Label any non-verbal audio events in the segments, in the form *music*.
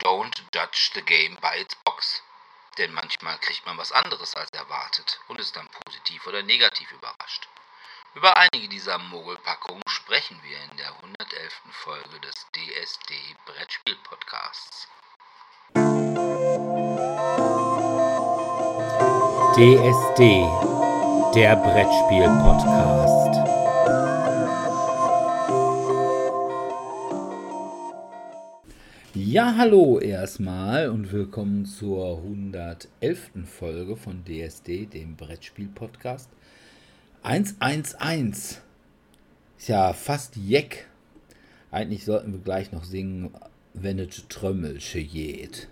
don't judge the game by its box. Denn manchmal kriegt man was anderes als erwartet und ist dann positiv oder negativ überrascht. Über einige dieser Mogelpackungen sprechen wir in der 111. Folge des DSD Brettspiel Podcasts. DSD, der Brettspiel Podcast. Ja, hallo erstmal und willkommen zur 111. Folge von DSD, dem Brettspiel Podcast. 111. Ist ja fast Jeck. Eigentlich sollten wir gleich noch singen, wenn es Trömmelsche geht.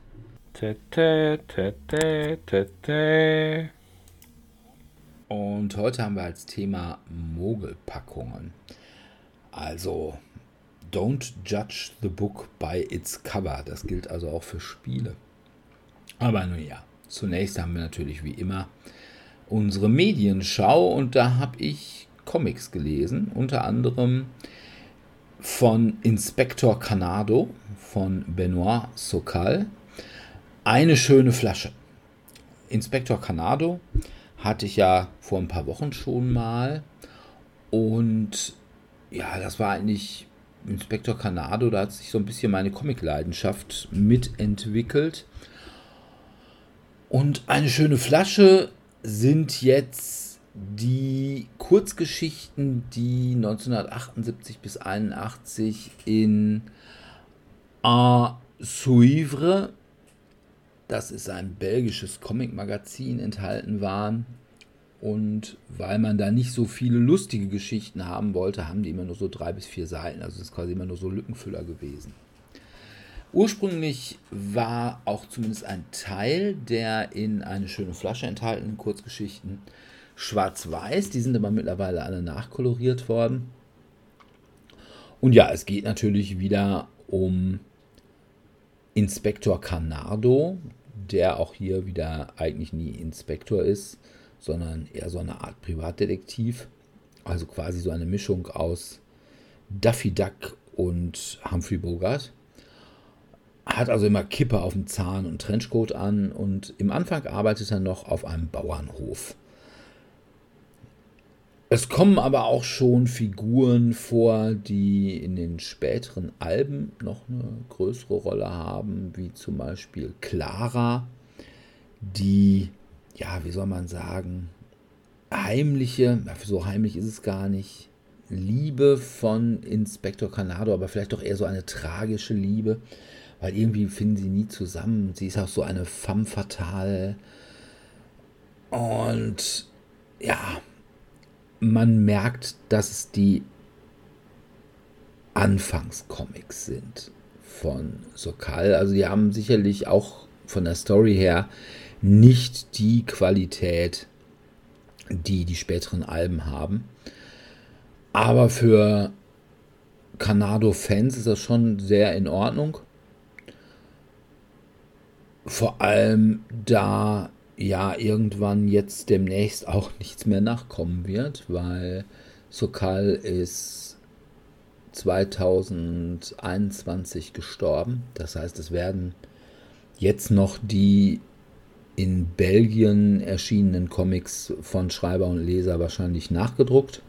Und heute haben wir als Thema Mogelpackungen. Also, don't judge the book by its cover. Das gilt also auch für Spiele. Aber nun ja, zunächst haben wir natürlich wie immer unsere Medienschau und da habe ich Comics gelesen, unter anderem von Inspektor Canado von Benoit Sokal. Eine schöne Flasche. Inspektor Canado hatte ich ja vor ein paar Wochen schon mal und ja, das war eigentlich Inspektor Canado, da hat sich so ein bisschen meine Comic-Leidenschaft mitentwickelt. Und eine schöne Flasche sind jetzt die Kurzgeschichten, die 1978 bis 81 in A Suivre, das ist ein belgisches Comic-Magazin, enthalten waren. Und weil man da nicht so viele lustige Geschichten haben wollte, haben die immer nur so drei bis vier Seiten. Also es ist quasi immer nur so Lückenfüller gewesen. Ursprünglich war auch zumindest ein Teil der in eine schöne Flasche enthaltenen Kurzgeschichten schwarz-weiß. Die sind aber mittlerweile alle nachkoloriert worden. Und ja, es geht natürlich wieder um Inspektor Canardo, der auch hier wieder eigentlich nie Inspektor ist, sondern eher so eine Art Privatdetektiv. Also quasi so eine Mischung aus Daffy Duck und Humphrey Bogart hat also immer Kippe auf dem Zahn und Trenchcoat an und im Anfang arbeitet er noch auf einem Bauernhof. Es kommen aber auch schon Figuren vor, die in den späteren Alben noch eine größere Rolle haben, wie zum Beispiel Clara, die, ja, wie soll man sagen, heimliche, so heimlich ist es gar nicht, Liebe von Inspektor Canado, aber vielleicht doch eher so eine tragische Liebe, weil irgendwie finden sie nie zusammen. Sie ist auch so eine femme fatale. Und ja, man merkt, dass es die Anfangscomics sind von Sokal. Also die haben sicherlich auch von der Story her nicht die Qualität, die die späteren Alben haben. Aber für Canado-Fans ist das schon sehr in Ordnung. Vor allem, da ja irgendwann jetzt demnächst auch nichts mehr nachkommen wird, weil Sokal ist 2021 gestorben. Das heißt, es werden jetzt noch die in Belgien erschienenen Comics von Schreiber und Leser wahrscheinlich nachgedruckt.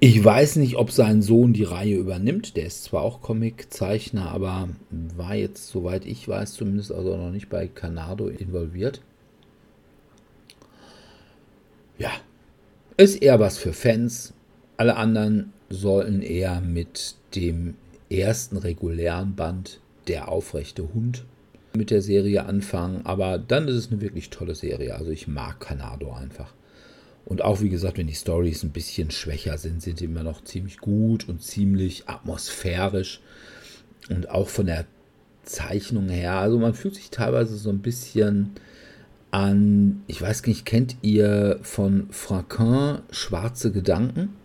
Ich weiß nicht, ob sein Sohn die Reihe übernimmt. Der ist zwar auch Comiczeichner, aber war jetzt, soweit ich weiß, zumindest also noch nicht bei Canado involviert. Ja, ist eher was für Fans. Alle anderen sollten eher mit dem ersten regulären Band Der aufrechte Hund mit der Serie anfangen. Aber dann ist es eine wirklich tolle Serie. Also ich mag Canado einfach. Und auch wie gesagt, wenn die Stories ein bisschen schwächer sind, sind die immer noch ziemlich gut und ziemlich atmosphärisch. Und auch von der Zeichnung her. Also man fühlt sich teilweise so ein bisschen an, ich weiß nicht, kennt ihr von Franquin Schwarze Gedanken?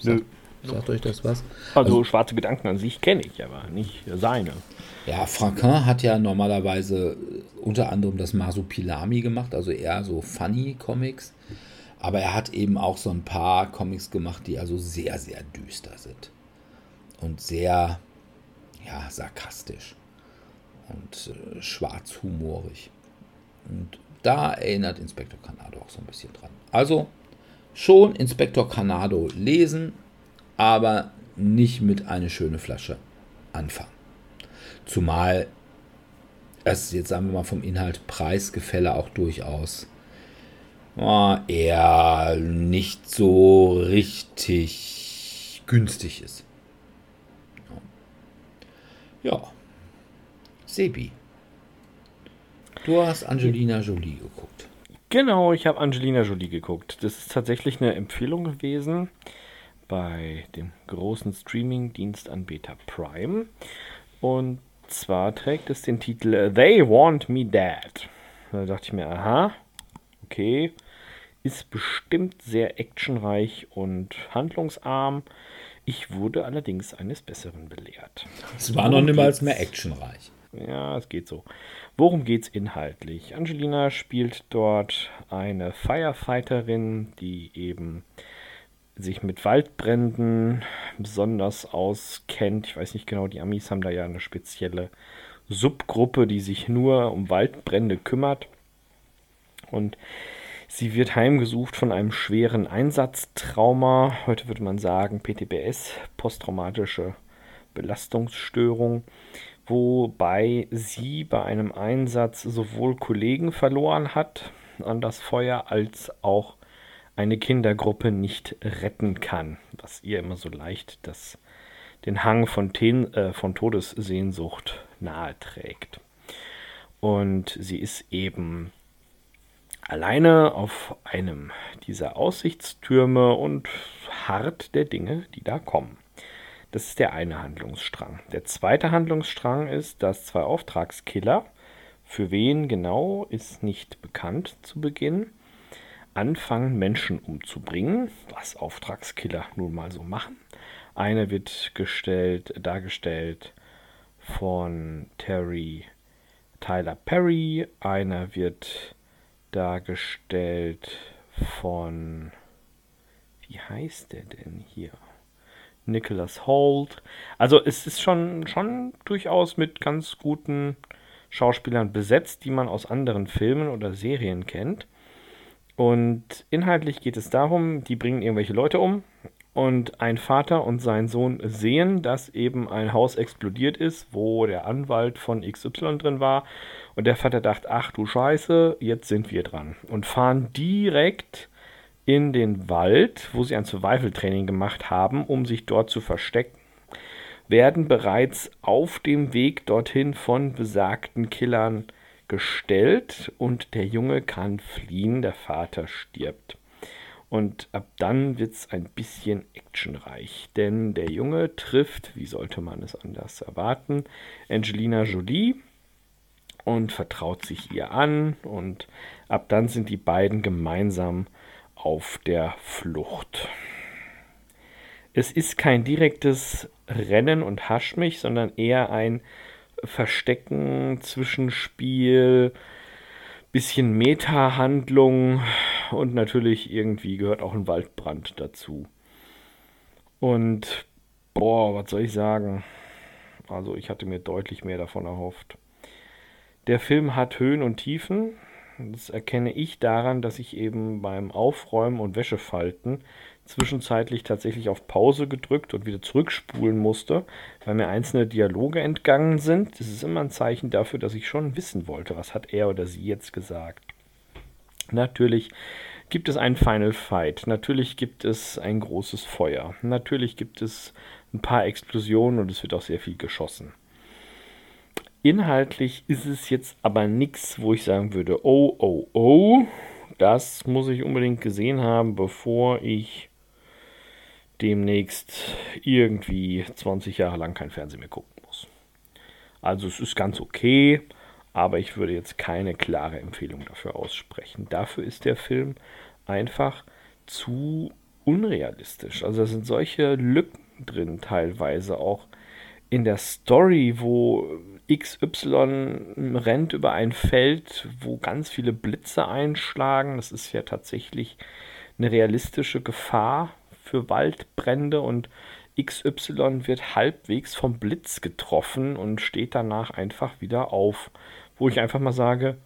Sagt, sagt euch das was? Also, also Schwarze Gedanken an sich kenne ich, aber nicht seine. Ja, Franquin hat ja normalerweise unter anderem das Masupilami gemacht, also eher so Funny Comics. Aber er hat eben auch so ein paar Comics gemacht, die also sehr, sehr düster sind. Und sehr, ja, sarkastisch. und äh, schwarzhumorig. Und da erinnert Inspektor Canado auch so ein bisschen dran. Also schon Inspektor Canado lesen, aber nicht mit einer schönen Flasche anfangen. Zumal es jetzt sagen wir mal vom Inhalt Preisgefälle auch durchaus oh, eher nicht so richtig günstig ist. Ja. Sebi. Du hast Angelina Jolie geguckt. Genau, ich habe Angelina Jolie geguckt. Das ist tatsächlich eine Empfehlung gewesen bei dem großen Streaming-Dienstanbieter Prime. Und zwar trägt es den Titel They Want Me Dead. Da dachte ich mir, aha, okay, ist bestimmt sehr actionreich und handlungsarm. Ich wurde allerdings eines Besseren belehrt. Es war noch niemals mehr actionreich. Ja, es geht so. Worum geht es inhaltlich? Angelina spielt dort eine Firefighterin, die eben sich mit Waldbränden besonders auskennt. Ich weiß nicht genau, die Amis haben da ja eine spezielle Subgruppe, die sich nur um Waldbrände kümmert. Und Sie wird heimgesucht von einem schweren Einsatztrauma. Heute würde man sagen PTBS, posttraumatische Belastungsstörung, wobei sie bei einem Einsatz sowohl Kollegen verloren hat an das Feuer als auch eine Kindergruppe nicht retten kann, was ihr immer so leicht das, den Hang von, Ten, äh, von Todessehnsucht nahe trägt. Und sie ist eben alleine auf einem dieser Aussichtstürme und hart der Dinge, die da kommen. Das ist der eine Handlungsstrang. Der zweite Handlungsstrang ist, dass zwei Auftragskiller, für wen genau ist nicht bekannt zu Beginn, anfangen Menschen umzubringen, was Auftragskiller nun mal so machen. Einer wird gestellt, dargestellt von Terry Tyler Perry, einer wird dargestellt von, wie heißt der denn hier? Nicholas Holt. Also es ist schon, schon durchaus mit ganz guten Schauspielern besetzt, die man aus anderen Filmen oder Serien kennt. Und inhaltlich geht es darum, die bringen irgendwelche Leute um und ein Vater und sein Sohn sehen, dass eben ein Haus explodiert ist, wo der Anwalt von XY drin war und der Vater dachte, ach du Scheiße, jetzt sind wir dran. Und fahren direkt in den Wald, wo sie ein Survival-Training gemacht haben, um sich dort zu verstecken. Werden bereits auf dem Weg dorthin von besagten Killern gestellt und der Junge kann fliehen, der Vater stirbt. Und ab dann wird es ein bisschen actionreich, denn der Junge trifft, wie sollte man es anders erwarten, Angelina Jolie, und vertraut sich ihr an und ab dann sind die beiden gemeinsam auf der Flucht. Es ist kein direktes Rennen und Haschmich, sondern eher ein Verstecken, Zwischenspiel, bisschen Meta-Handlung und natürlich irgendwie gehört auch ein Waldbrand dazu. Und boah, was soll ich sagen? Also ich hatte mir deutlich mehr davon erhofft. Der Film hat Höhen und Tiefen. Das erkenne ich daran, dass ich eben beim Aufräumen und Wäschefalten zwischenzeitlich tatsächlich auf Pause gedrückt und wieder zurückspulen musste, weil mir einzelne Dialoge entgangen sind. Das ist immer ein Zeichen dafür, dass ich schon wissen wollte, was hat er oder sie jetzt gesagt. Natürlich gibt es einen Final Fight, natürlich gibt es ein großes Feuer, natürlich gibt es ein paar Explosionen und es wird auch sehr viel geschossen. Inhaltlich ist es jetzt aber nichts, wo ich sagen würde, oh, oh, oh, das muss ich unbedingt gesehen haben, bevor ich demnächst irgendwie 20 Jahre lang kein Fernsehen mehr gucken muss. Also es ist ganz okay, aber ich würde jetzt keine klare Empfehlung dafür aussprechen. Dafür ist der Film einfach zu unrealistisch. Also da sind solche Lücken drin teilweise auch in der Story, wo XY rennt über ein Feld, wo ganz viele Blitze einschlagen. Das ist ja tatsächlich eine realistische Gefahr für Waldbrände und XY wird halbwegs vom Blitz getroffen und steht danach einfach wieder auf. Wo ich einfach mal sage,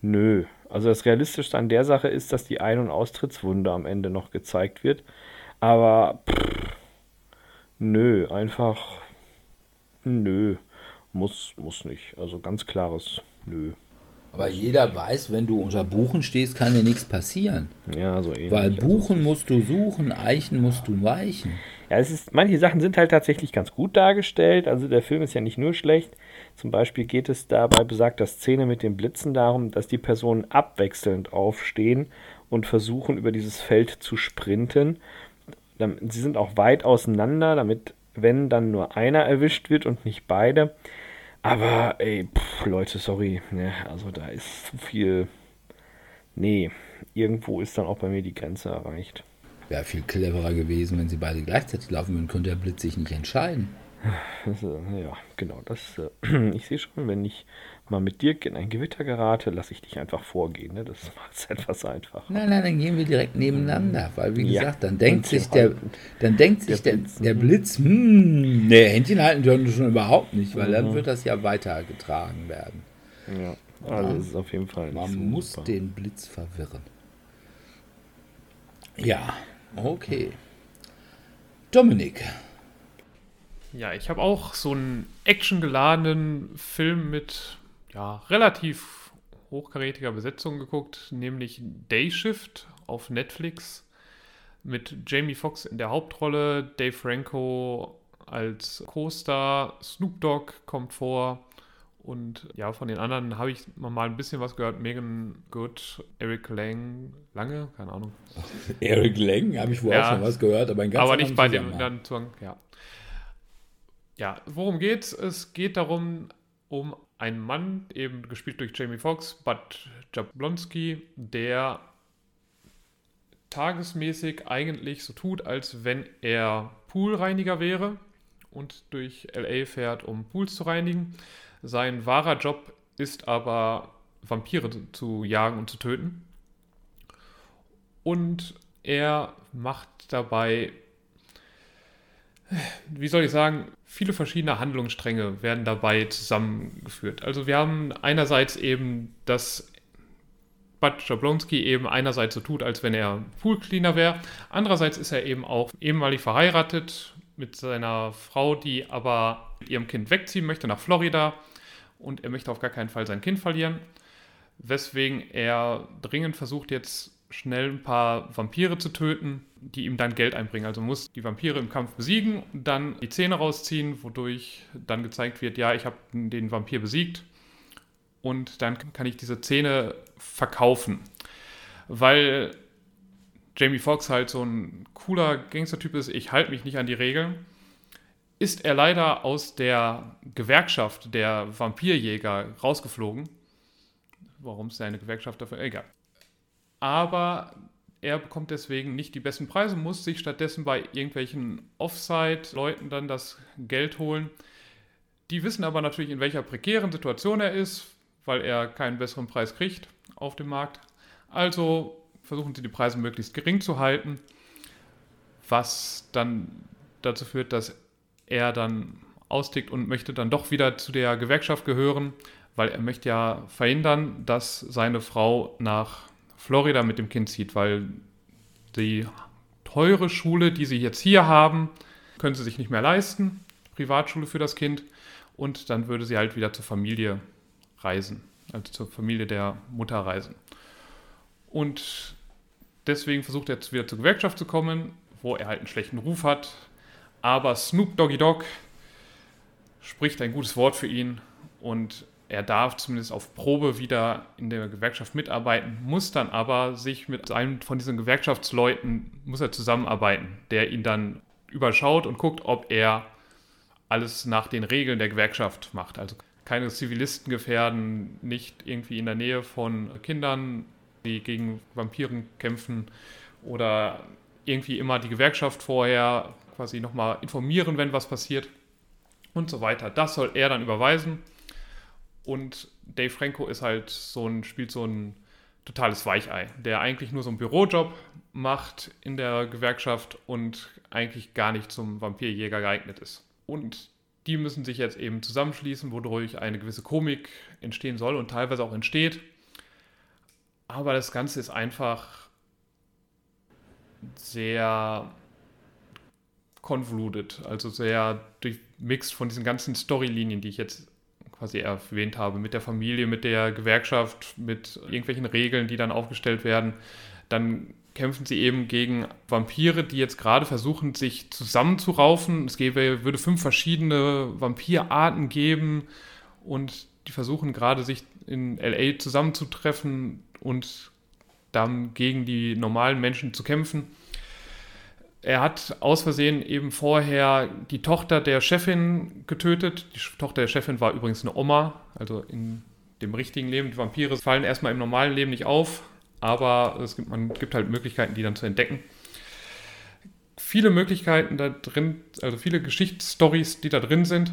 nö. Also das Realistischste an der Sache ist, dass die Ein- und Austrittswunde am Ende noch gezeigt wird. Aber pff, nö, einfach nö. Muss, muss nicht. Also ganz klares Nö. Aber jeder weiß, wenn du unter Buchen stehst, kann dir nichts passieren. Ja, so ähnlich. Weil Buchen musst du suchen, Eichen musst du weichen. Ja, es ist, manche Sachen sind halt tatsächlich ganz gut dargestellt. Also der Film ist ja nicht nur schlecht. Zum Beispiel geht es da bei besagter Szene mit den Blitzen darum, dass die Personen abwechselnd aufstehen und versuchen, über dieses Feld zu sprinten. Sie sind auch weit auseinander, damit, wenn dann nur einer erwischt wird und nicht beide. Aber, ey, pff, Leute, sorry. Ne, also da ist zu viel. Nee, irgendwo ist dann auch bei mir die Grenze erreicht. Wäre viel cleverer gewesen, wenn sie beide gleichzeitig laufen würden, könnte der Blitz sich nicht entscheiden. Also, *sighs* ja, genau. Das, äh, *clears throat* ich sehe schon, wenn ich mal mit Dirk in ein Gewitter gerate, lasse ich dich einfach vorgehen. Ne? Das *laughs* macht es etwas einfacher. Nein, nein, dann gehen wir direkt nebeneinander, weil wie Ja. gesagt, dann denkt sich der, dann denkt sich Der der, Blitz, der mhm. Blitz, hm, nee, Händchen halten können wir schon überhaupt nicht, weil Mhm. dann wird das ja weitergetragen werden. Ja, also es ist auf jeden Fall Man so muss super. den Blitz verwirren. Ja, okay. Dominik, Ja, ich habe auch so einen actiongeladenen Film mit ja, relativ hochkarätiger Besetzung geguckt, nämlich Day Shift auf Netflix mit Jamie Foxx in der Hauptrolle, Dave Franco als Co-Star, Snoop Dogg kommt vor und ja, von den anderen habe ich mal ein bisschen was gehört. Megan Good, Eric Lang, Lange, keine Ahnung. *laughs* Eric Lang, habe ich wohl Ja. auch schon was gehört, aber, in ganz aber nicht bei dem dann Zugang, ja. Ja, worum geht's? Es geht darum, um einen Mann, eben gespielt durch Jamie Foxx, Bud Jablonski, der tagesmäßig eigentlich so tut, als wenn er Poolreiniger wäre und durch LA fährt, um Pools zu reinigen. Sein wahrer Job ist aber, Vampire zu jagen und zu töten. Und er macht dabei, wie soll ich sagen, viele verschiedene Handlungsstränge werden dabei zusammengeführt. Also wir haben einerseits eben, dass Bud Jablonski eben einerseits so tut, als wenn er Poolcleaner wäre. Andererseits ist er eben auch ehemalig verheiratet mit seiner Frau, die aber mit ihrem Kind wegziehen möchte nach Florida. Und er möchte auf gar keinen Fall sein Kind verlieren. Weswegen er dringend versucht, jetzt schnell ein paar Vampire zu töten, die ihm dann Geld einbringen. Also muss die Vampire im Kampf besiegen, dann die Zähne rausziehen, wodurch dann gezeigt wird, ja, ich habe den Vampir besiegt und dann kann ich diese Zähne verkaufen. Weil Jamie Foxx halt so ein cooler Gangstertyp ist, ich halte mich nicht an die Regeln, ist er leider aus der Gewerkschaft der Vampirjäger rausgeflogen. Warum es eine Gewerkschaft dafür? Egal. Aber er bekommt deswegen nicht die besten Preise, muss sich stattdessen bei irgendwelchen Offside-Leuten dann das Geld holen. Die wissen aber natürlich, in welcher prekären Situation er ist, weil er keinen besseren Preis kriegt auf dem Markt. Also versuchen sie die Preise möglichst gering zu halten, was dann dazu führt, dass er dann austickt und möchte dann doch wieder zu der Gewerkschaft gehören, weil er möchte ja verhindern, dass seine Frau nach Florida mit dem Kind zieht, weil die teure Schule, die sie jetzt hier haben, können sie sich nicht mehr leisten, Privatschule für das Kind, und dann würde sie halt wieder zur Familie reisen, also zur Familie der Mutter reisen. Und deswegen versucht er jetzt wieder zur Gewerkschaft zu kommen, wo er halt einen schlechten Ruf hat, aber Snoop Doggy Dogg spricht ein gutes Wort für ihn und er darf zumindest auf Probe wieder in der Gewerkschaft mitarbeiten, muss dann aber sich mit einem von diesen Gewerkschaftsleuten muss er zusammenarbeiten, der ihn dann überschaut und guckt, ob er alles nach den Regeln der Gewerkschaft macht. Also keine Zivilisten gefährden, nicht irgendwie in der Nähe von Kindern, die gegen Vampiren kämpfen oder irgendwie immer die Gewerkschaft vorher quasi nochmal informieren, wenn was passiert und so weiter. Das soll er dann überweisen. Und Dave Franco ist halt so ein, spielt so einen totales Weichei, der eigentlich nur so einen Bürojob macht in der Gewerkschaft und eigentlich gar nicht zum Vampirjäger geeignet ist. Und die müssen sich jetzt eben zusammenschließen, wodurch eine gewisse Komik entstehen soll und teilweise auch entsteht. Aber das Ganze ist einfach sehr convoluted, also sehr durchmixt von diesen ganzen Storylinien, die ich jetzt quasi erwähnt habe, mit der Familie, mit der Gewerkschaft, mit irgendwelchen Regeln, die dann aufgestellt werden. Dann kämpfen sie eben gegen Vampire, die jetzt gerade versuchen, sich zusammenzuraufen. Es gäbe, würde fünf verschiedene Vampirarten geben und die versuchen gerade, sich in LA zusammenzutreffen und dann gegen die normalen Menschen zu kämpfen. Er hat aus Versehen eben vorher die Tochter der Chefin getötet. Die Tochter der Chefin war übrigens eine Oma, also in dem richtigen Leben. Die Vampire fallen erstmal im normalen Leben nicht auf, aber es gibt, man gibt halt Möglichkeiten, die dann zu entdecken. Viele Möglichkeiten da drin, also viele Geschichtsstories, die da drin sind,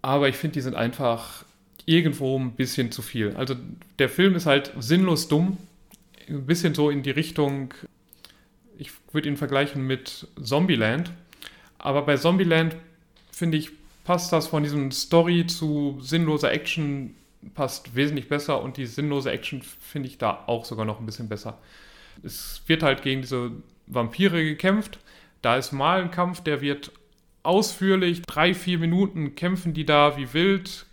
aber ich finde, die sind einfach irgendwo ein bisschen zu viel. Also der Film ist halt sinnlos dumm, ein bisschen so in die Richtung, ich würde ihn vergleichen mit Zombieland, aber bei Zombieland finde ich, passt das von diesem Story zu sinnloser Action passt wesentlich besser und die sinnlose Action finde ich da auch sogar noch ein bisschen besser. Es wird halt gegen diese Vampire gekämpft. Da ist mal ein Kampf, der wird ausführlich, drei, vier Minuten kämpfen die da wie wild,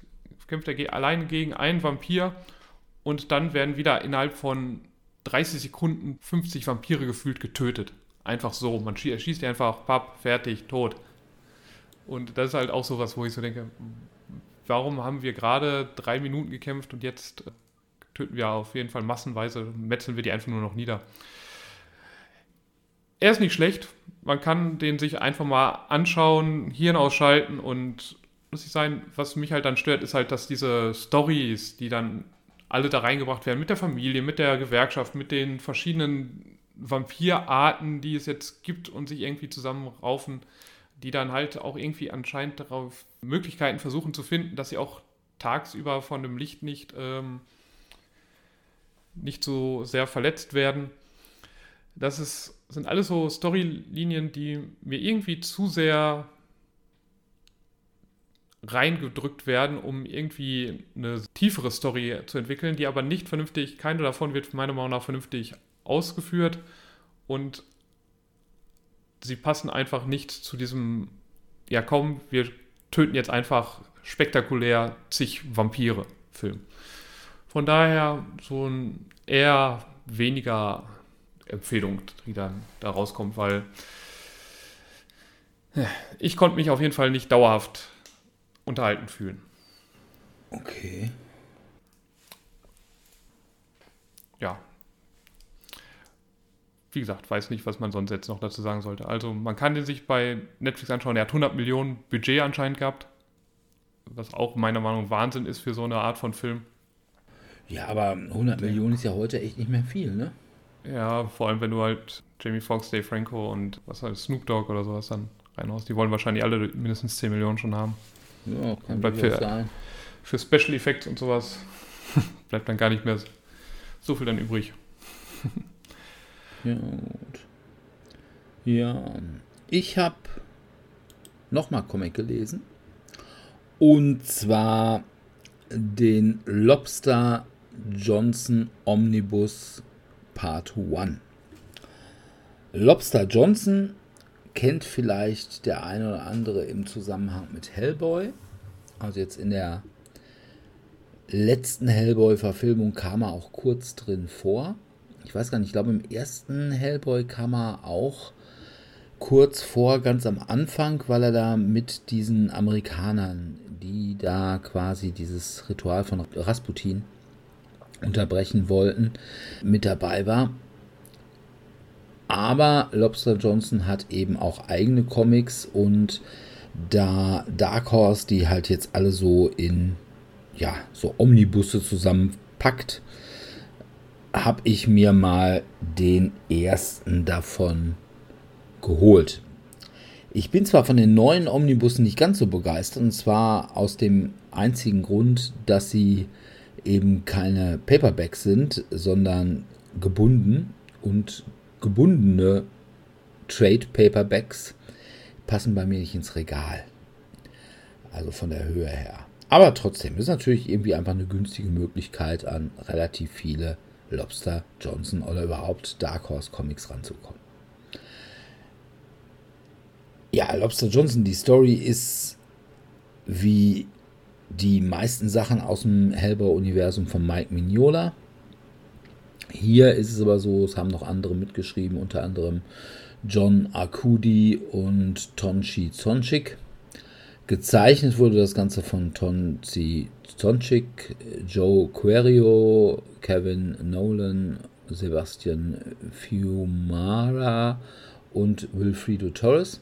kämpft er allein gegen einen Vampir und dann werden wieder innerhalb von 30 Sekunden 50 Vampire gefühlt getötet. Einfach so. Man schießt die einfach, papp, fertig, tot. Und das ist halt auch sowas, wo ich so denke, warum haben wir gerade drei Minuten gekämpft und jetzt äh, töten wir auf jeden Fall massenweise, metzeln wir die einfach nur noch nieder. Er ist nicht schlecht. Man kann den sich einfach mal anschauen, Hirn ausschalten und muss ich sagen, was mich halt dann stört, ist halt, dass diese Stories, die dann alle da reingebracht werden, mit der Familie, mit der Gewerkschaft, mit den verschiedenen Vampirarten, die es jetzt gibt und sich irgendwie zusammenraufen, die dann halt auch irgendwie anscheinend darauf Möglichkeiten versuchen zu finden, dass sie auch tagsüber von dem Licht nicht, ähm, nicht so sehr verletzt werden. Das ist, sind alles so Storylinien, die mir irgendwie zu sehr reingedrückt werden, um irgendwie eine tiefere Story zu entwickeln, die aber nicht vernünftig, keine davon wird meiner Meinung nach vernünftig ausgeführt und sie passen einfach nicht zu diesem, ja komm, wir töten jetzt einfach spektakulär zig Vampire Film. Von daher so ein eher weniger Empfehlung, die dann da rauskommt, weil ich konnte mich auf jeden Fall nicht dauerhaft unterhalten fühlen. Okay. Ja, wie gesagt, weiß nicht, was man sonst jetzt noch dazu sagen sollte. Also man kann den sich bei Netflix anschauen. Er hat 100 Millionen Budget anscheinend gehabt, was auch meiner Meinung nach Wahnsinn ist für so eine Art von Film. Ja, aber 100 Millionen ist ja heute echt nicht mehr viel, ne? Ja, vor allem wenn du halt Jamie Foxx, Dave Franco und was halt Snoop Dogg oder sowas dann reinhaust. Die wollen wahrscheinlich alle mindestens 10 Millionen schon haben. Ja, kann bleibt für, sein. Für Special Effects und sowas *laughs* bleibt dann gar nicht mehr so viel dann übrig. Ja, gut. Ja, ich habe nochmal Comic gelesen. Und zwar den Lobster Johnson Omnibus Part 1. Lobster Johnson kennt vielleicht der eine oder andere im Zusammenhang mit Hellboy. Also jetzt in der letzten Hellboy-Verfilmung kam er auch kurz drin vor ich weiß gar nicht, ich glaube im ersten Hellboy kam er auch kurz vor, ganz am Anfang, weil er da mit diesen Amerikanern, die da quasi dieses Ritual von Rasputin unterbrechen wollten, mit dabei war. Aber Lobster Johnson hat eben auch eigene Comics und da Dark Horse die halt jetzt alle so in ja, so Omnibusse zusammenpackt, habe ich mir mal den ersten davon geholt. Ich bin zwar von den neuen Omnibussen nicht ganz so begeistert, und zwar aus dem einzigen Grund, dass sie eben keine Paperbacks sind, sondern gebunden und gebundene Trade Paperbacks passen bei mir nicht ins Regal. Also von der Höhe her. Aber trotzdem ist natürlich irgendwie einfach eine günstige Möglichkeit, an relativ viele Lobster, Johnson oder überhaupt Dark Horse Comics ranzukommen. Ja, Lobster Johnson, die Story ist wie die meisten Sachen aus dem Hellboy-Universum von Mike Mignola. Hier ist es aber so, es haben noch andere mitgeschrieben, unter anderem John Arcudi und Tonchi Zonchik. Gezeichnet wurde das Ganze von Tonchi Zonchik, Joe Querio, Kevin Nolan, Sebastian Fiumara und Wilfrido Torres.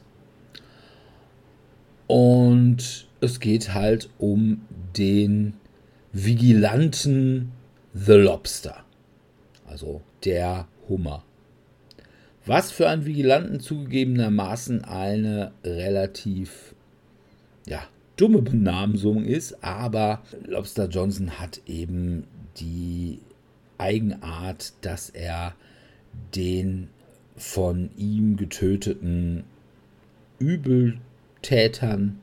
Und es geht halt um den Vigilanten The Lobster. Also der Hummer. Was für einen Vigilanten zugegebenermaßen eine relativ ja, dumme Benamsung ist, aber Lobster Johnson hat eben die Eigenart, dass er den von ihm getöteten Übeltätern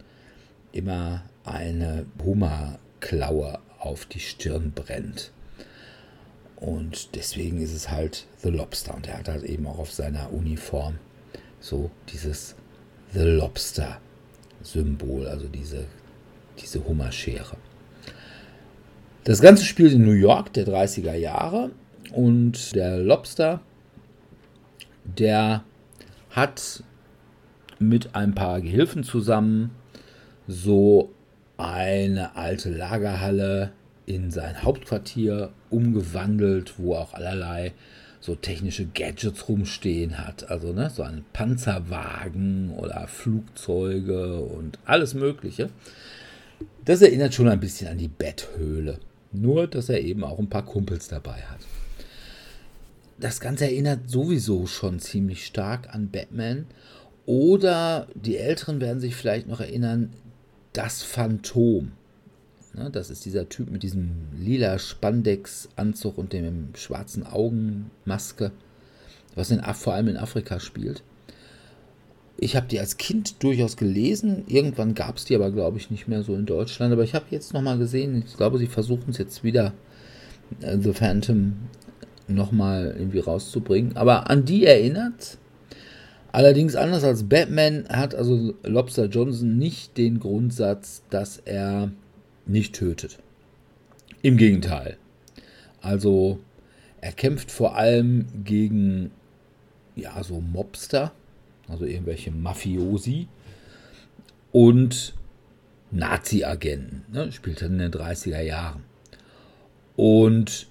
immer eine Hummerklaue auf die Stirn brennt. Und deswegen ist es halt The Lobster. Und er hat halt eben auch auf seiner Uniform so dieses The Lobster Symbol, also diese, diese Hummerschere. Das Ganze spielt in New York der 30er Jahre und der Lobster, der hat mit ein paar Gehilfen zusammen so eine alte Lagerhalle in sein Hauptquartier umgewandelt, wo auch allerlei so technische Gadgets rumstehen hat. Also ne, so ein Panzerwagen oder Flugzeuge und alles Mögliche. Das erinnert schon ein bisschen an die Betthöhle. Nur, dass er eben auch ein paar Kumpels dabei hat. Das Ganze erinnert sowieso schon ziemlich stark an Batman. Oder die Älteren werden sich vielleicht noch erinnern, das Phantom. Ne, das ist dieser Typ mit diesem lila Spandex-Anzug und dem schwarzen Augenmaske, was in, vor allem in Afrika spielt. Ich habe die als Kind durchaus gelesen. Irgendwann gab es die aber, glaube ich, nicht mehr so in Deutschland. Aber ich habe jetzt nochmal gesehen, ich glaube, sie versuchen es jetzt wieder, äh, The Phantom nochmal irgendwie rauszubringen. Aber an die erinnert Allerdings anders als Batman hat also Lobster Johnson nicht den Grundsatz, dass er nicht tötet. Im Gegenteil. Also er kämpft vor allem gegen ja so Mobster, also irgendwelche Mafiosi und Nazi-Agenten. Ne? Spielt er in den 30er Jahren. Und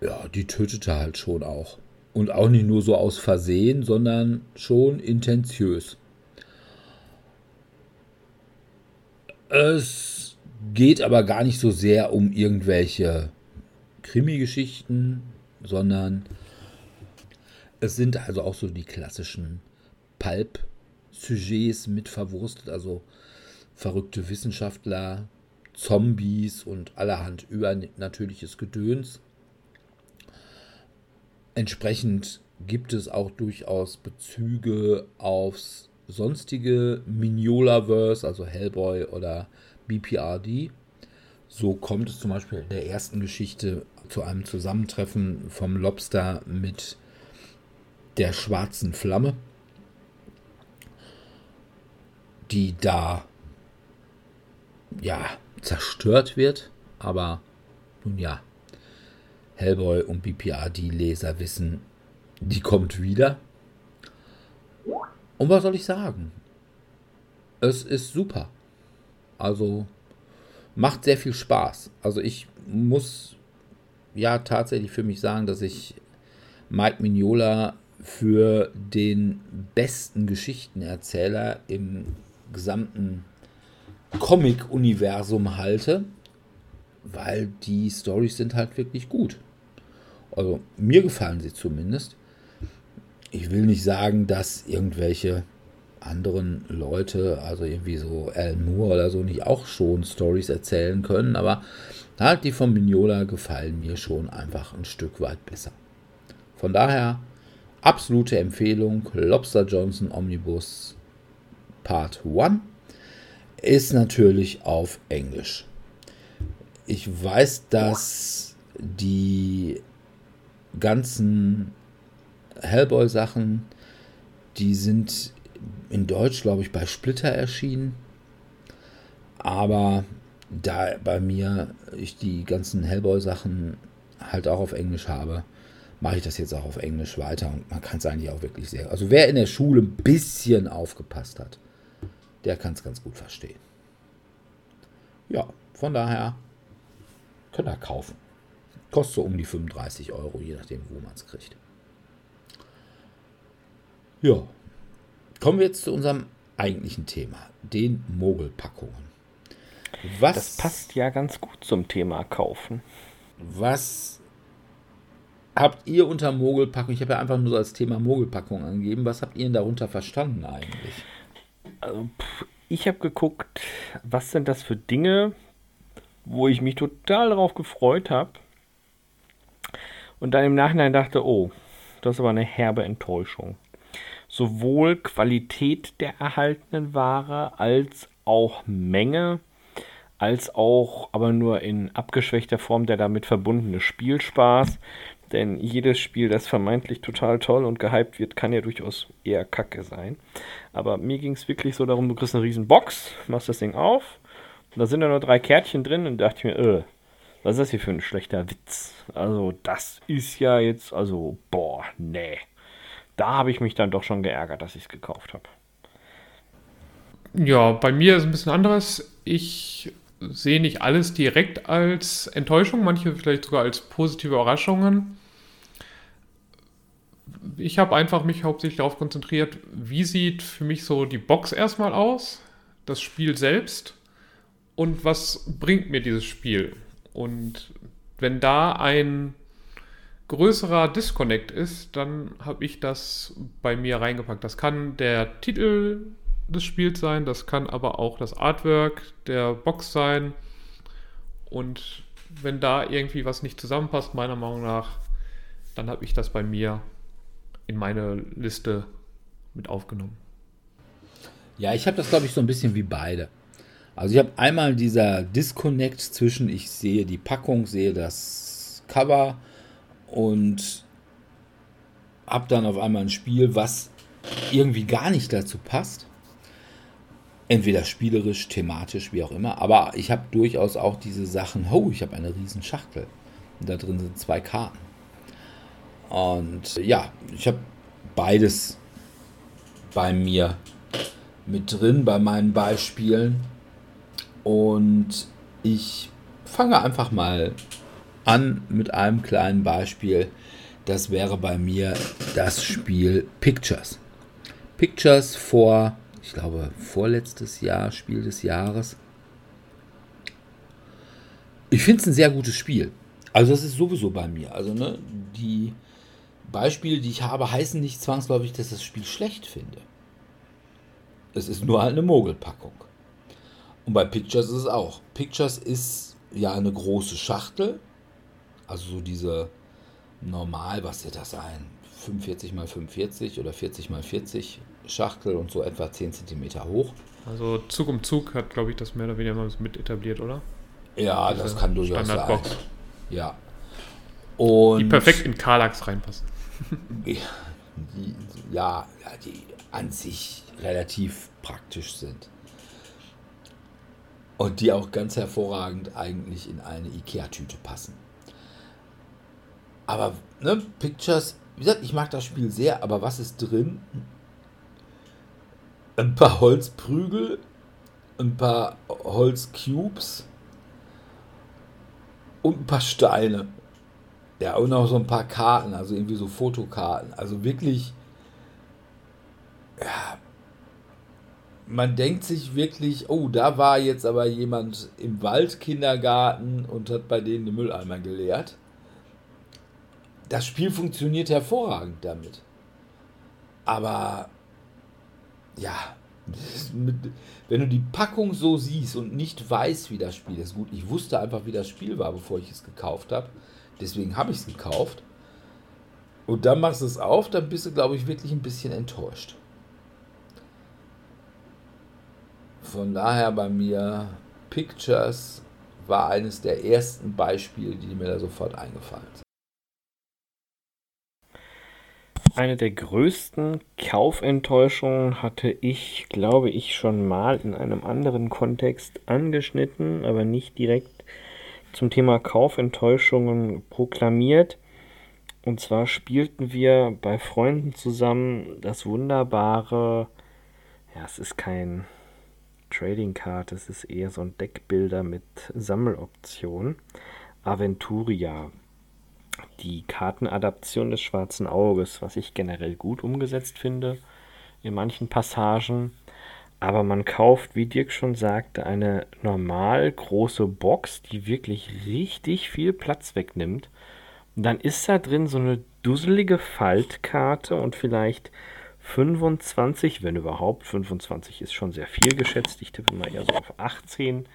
ja, die tötete halt schon auch. Und auch nicht nur so aus Versehen, sondern schon intensiös. Es geht aber gar nicht so sehr um irgendwelche Krimi-Geschichten, sondern es sind also auch so die klassischen Pulp-Sujets mit verwurstet, also verrückte Wissenschaftler, Zombies und allerhand übernatürliches Gedöns. Entsprechend gibt es auch durchaus Bezüge aufs sonstige Mignola-Verse, also Hellboy oder BPRD. So kommt es zum Beispiel in der ersten Geschichte zu einem Zusammentreffen vom Lobster mit der schwarzen Flamme, die da ja zerstört wird, aber nun ja, Hellboy und BPRD-Leser wissen, die kommt wieder. Und was soll ich sagen? Es ist super. Also macht sehr viel Spaß. Also ich muss ja tatsächlich für mich sagen, dass ich Mike Mignola für den besten Geschichtenerzähler im gesamten Comic-Universum halte, weil die Stories sind halt wirklich gut. Also mir gefallen sie zumindest. Ich will nicht sagen, dass irgendwelche anderen Leute, also irgendwie so Alan Moore oder so, nicht auch schon Stories erzählen können, aber halt die von Mignola gefallen mir schon einfach ein Stück weit besser. Von daher absolute Empfehlung, Lobster Johnson Omnibus Part 1 ist natürlich auf Englisch. Ich weiß, dass die ganzen Hellboy-Sachen, die sind in Deutsch, glaube ich, bei Splitter erschienen. Aber da bei mir ich die ganzen Hellboy-Sachen halt auch auf Englisch habe, mache ich das jetzt auch auf Englisch weiter und man kann es eigentlich auch wirklich sehr. Also wer in der Schule ein bisschen aufgepasst hat, der kann es ganz gut verstehen. Ja, von daher könnt ihr kaufen. Kostet so um die 35 Euro, je nachdem, wo man es kriegt. Ja, kommen wir jetzt zu unserem eigentlichen Thema, den Mogelpackungen. Was, das passt ja ganz gut zum Thema Kaufen. Was habt ihr unter Mogelpackung, ich habe ja einfach nur so als Thema Mogelpackung angegeben, was habt ihr denn darunter verstanden eigentlich? Also, ich habe geguckt, was sind das für Dinge, wo ich mich total darauf gefreut habe. Und dann im Nachhinein dachte, oh, das ist aber eine herbe Enttäuschung. Sowohl Qualität der erhaltenen Ware als auch Menge, als auch aber nur in abgeschwächter Form der damit verbundene Spielspaß. Denn jedes Spiel, das vermeintlich total toll und gehypt wird, kann ja durchaus eher kacke sein. Aber mir ging es wirklich so darum, du kriegst eine riesen Box, machst das Ding auf und da sind da nur drei Kärtchen drin und dachte ich mir, äh, was ist das hier für ein schlechter Witz? Also das ist ja jetzt, also, boah, nee. Da habe ich mich dann doch schon geärgert, dass ich es gekauft habe. Ja, bei mir ist es ein bisschen anderes. Ich sehe nicht alles direkt als Enttäuschung, manche vielleicht sogar als positive Überraschungen ich habe einfach mich hauptsächlich darauf konzentriert, wie sieht für mich so die Box erstmal aus, das Spiel selbst und was bringt mir dieses Spiel. Und wenn da ein größerer Disconnect ist, dann habe ich das bei mir reingepackt. Das kann der Titel des Spiels sein, das kann aber auch das Artwork der Box sein. Und wenn da irgendwie was nicht zusammenpasst, meiner Meinung nach, dann habe ich das bei mir in meine Liste mit aufgenommen. Ja, ich habe das, glaube ich, so ein bisschen wie beide. Also ich habe einmal dieser Disconnect zwischen, ich sehe die Packung, sehe das Cover und habe dann auf einmal ein Spiel, was irgendwie gar nicht dazu passt. Entweder spielerisch, thematisch, wie auch immer. Aber ich habe durchaus auch diese Sachen, oh, ich habe eine riesen Schachtel. Und da drin sind zwei Karten. Und ja, ich habe beides bei mir mit drin, bei meinen Beispielen. Und ich fange einfach mal an mit einem kleinen Beispiel. Das wäre bei mir das Spiel Pictures. Pictures vor, ich glaube, vorletztes Jahr, Spiel des Jahres. Ich finde es ein sehr gutes Spiel. Also das ist sowieso bei mir. Also ne, die Beispiele, die ich habe, heißen nicht zwangsläufig, dass ich das Spiel schlecht finde. Es ist nur halt eine Mogelpackung. Und bei Pictures ist es auch. Pictures ist ja eine große Schachtel. Also so diese normal, was wird das sein? 45 x 45 oder 40 x 40 Schachtel und so etwa 10 cm hoch. Also Zug um Zug hat, glaube ich, das mehr oder weniger mal mit etabliert, oder? Ja, Diese das kann durchaus sein. Ja. Und die perfekt in Karlax reinpassen *laughs* die, ja, die an sich relativ praktisch sind. Und die auch ganz hervorragend eigentlich in eine Ikea-Tüte passen. Aber, ne, Pictures, wie gesagt, ich mag das Spiel sehr, aber was ist drin? Ein paar Holzprügel, ein paar Holzcubes und ein paar Steine. Ja, und auch so ein paar Karten, also irgendwie so Fotokarten. Also wirklich, ja, man denkt sich wirklich, oh, da war jetzt aber jemand im Waldkindergarten und hat bei denen den Mülleimer geleert. Das Spiel funktioniert hervorragend damit. Aber ja, wenn du die Packung so siehst und nicht weißt, wie das Spiel ist, gut, ich wusste einfach, wie das Spiel war, bevor ich es gekauft habe. Deswegen habe ich es gekauft. Und dann machst du es auf, dann bist du, glaube ich, wirklich ein bisschen enttäuscht. Von daher bei mir Pictures war eines der ersten Beispiele, die mir da sofort eingefallen sind. Eine der größten Kaufenttäuschungen hatte ich, glaube ich, schon mal in einem anderen Kontext angeschnitten, aber nicht direkt zum Thema Kaufenttäuschungen proklamiert. Und zwar spielten wir bei Freunden zusammen das wunderbare, ja, es ist kein Trading Card, es ist eher so ein Deckbilder mit Sammeloption. Aventuria die Kartenadaption des Schwarzen Auges, was ich generell gut umgesetzt finde in manchen Passagen. Aber man kauft, wie Dirk schon sagte, eine normal große Box, die wirklich richtig viel Platz wegnimmt. Und dann ist da drin so eine dusselige Faltkarte und vielleicht 25, wenn überhaupt. 25 ist schon sehr viel geschätzt. Ich tippe mal eher so auf 18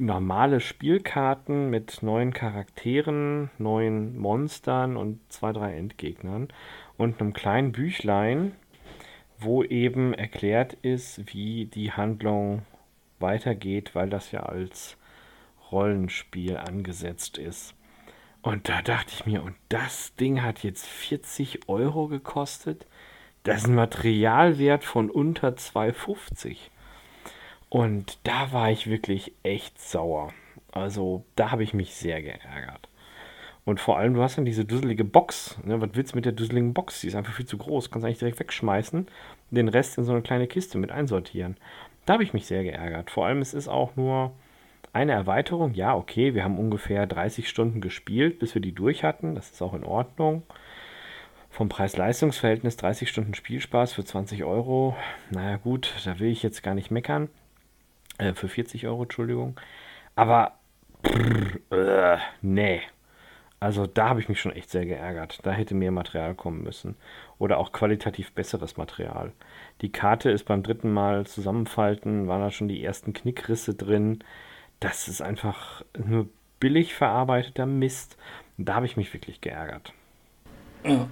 normale Spielkarten mit neuen Charakteren, neuen Monstern und zwei, drei Endgegnern und einem kleinen Büchlein, wo eben erklärt ist, wie die Handlung weitergeht, weil das ja als Rollenspiel angesetzt ist. Und da dachte ich mir, und das Ding hat jetzt 40 Euro gekostet? Das ist ein Materialwert von unter 2,50. Und da war ich wirklich echt sauer. Also da habe ich mich sehr geärgert. Und vor allem, du hast dann diese dusselige Box. Ne? Was willst du mit der dusseligen Box? Die ist einfach viel zu groß. Kannst eigentlich direkt wegschmeißen und den Rest in so eine kleine Kiste mit einsortieren. Da habe ich mich sehr geärgert. Vor allem, es ist auch nur eine Erweiterung. Ja, okay, wir haben ungefähr 30 Stunden gespielt, bis wir die durch hatten. Das ist auch in Ordnung. Vom Preis-Leistungs-Verhältnis 30 Stunden Spielspaß für 20 Euro. Naja, gut, da will ich jetzt gar nicht meckern. Äh, für 40 Euro, Entschuldigung. Aber, brr, äh, nee. Also da habe ich mich schon echt sehr geärgert. Da hätte mehr Material kommen müssen. Oder auch qualitativ besseres Material. Die Karte ist beim dritten Mal zusammenfalten, waren da schon die ersten Knickrisse drin. Das ist einfach nur billig verarbeiteter Mist. Da habe ich mich wirklich geärgert. Ja.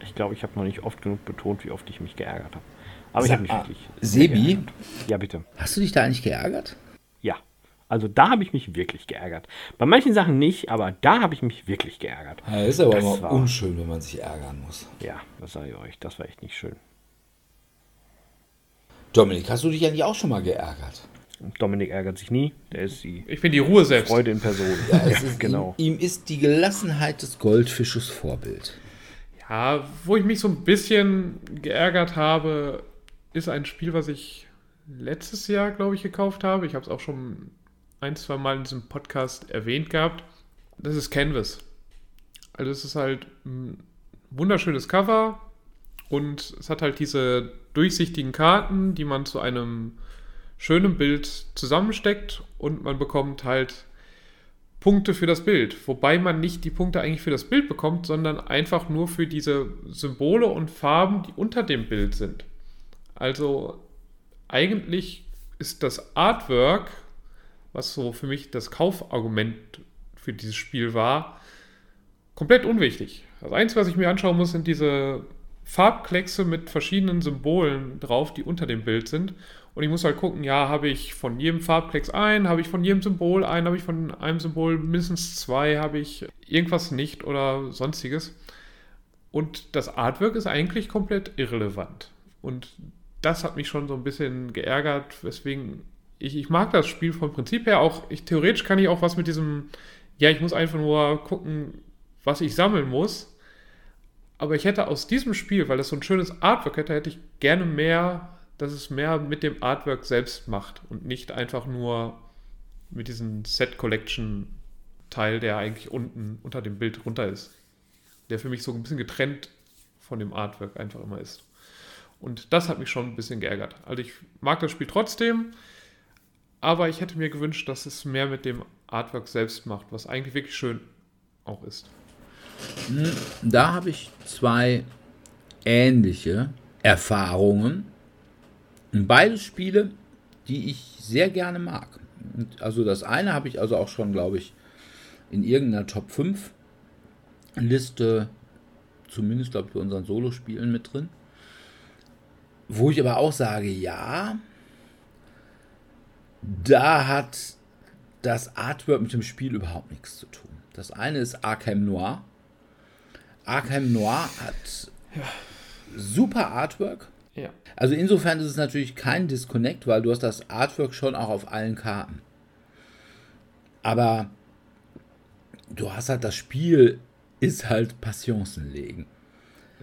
Ich glaube, ich habe noch nicht oft genug betont, wie oft ich mich geärgert habe. Aber ich habe mich wirklich. Sebi? Ja, bitte. Hast du dich da eigentlich geärgert? Ja. Also da habe ich mich wirklich geärgert. Bei manchen Sachen nicht, aber da habe ich mich wirklich geärgert. Ja, ist aber das immer unschön, wenn man sich ärgern muss. Ja, das sage ich euch. Das war echt nicht schön. Dominik, hast du dich eigentlich auch schon mal geärgert? Dominik ärgert sich nie. Der ist die. Ich bin die Ruhe selbst. Freude in Person. Ja, ja *laughs* genau. Ihm, ihm, ist die Gelassenheit des Goldfisches Vorbild. Ja, wo ich mich so ein bisschen geärgert habe, ist ein Spiel, was ich letztes Jahr, glaube ich, gekauft habe. Ich habe es auch schon ein, zwei Mal in diesem Podcast erwähnt gehabt. Das ist Canvas. Also es ist halt ein wunderschönes Cover und es hat halt diese durchsichtigen Karten, die man zu einem schönen Bild zusammensteckt und man bekommt halt Punkte für das Bild. Wobei man nicht die Punkte eigentlich für das Bild bekommt, sondern einfach nur für diese Symbole und Farben, die unter dem Bild sind. Also eigentlich ist das Artwork, was so für mich das Kaufargument für dieses Spiel war, komplett unwichtig. Das Einzige, was ich mir anschauen muss, sind diese Farbkleckse mit verschiedenen Symbolen drauf, die unter dem Bild sind. Und ich muss halt gucken, ja, habe ich von jedem Farbklecks ein, habe ich von jedem Symbol ein, habe ich von einem Symbol mindestens zwei, habe ich irgendwas nicht oder sonstiges. Und das Artwork ist eigentlich komplett irrelevant. Und das hat mich schon so ein bisschen geärgert, weswegen ich, ich mag das Spiel vom Prinzip her auch. Ich, theoretisch kann ich auch was mit diesem, ja, ich muss einfach nur gucken, was ich sammeln muss. Aber ich hätte aus diesem Spiel, weil das so ein schönes Artwork hätte, hätte ich gerne mehr, dass es mehr mit dem Artwork selbst macht und nicht einfach nur mit diesem Set Collection Teil, der eigentlich unten unter dem Bild runter ist. Der für mich so ein bisschen getrennt von dem Artwork einfach immer ist. Und das hat mich schon ein bisschen geärgert. Also ich mag das Spiel trotzdem, aber ich hätte mir gewünscht, dass es mehr mit dem Artwork selbst macht, was eigentlich wirklich schön auch ist. Hm, da habe ich zwei ähnliche Erfahrungen. Beides Spiele, die ich sehr gerne mag. Und also das eine habe ich also auch schon, glaube ich, in irgendeiner Top 5 Liste, zumindest glaube ich bei unseren Solospielen mit drin. Wo ich aber auch sage, ja, da hat das Artwork mit dem Spiel überhaupt nichts zu tun. Das eine ist Arkham Noir. Arkham Noir hat ja. super Artwork. Ja. Also insofern ist es natürlich kein Disconnect, weil du hast das Artwork schon auch auf allen Karten. Aber du hast halt das Spiel ist halt Passionsen legen.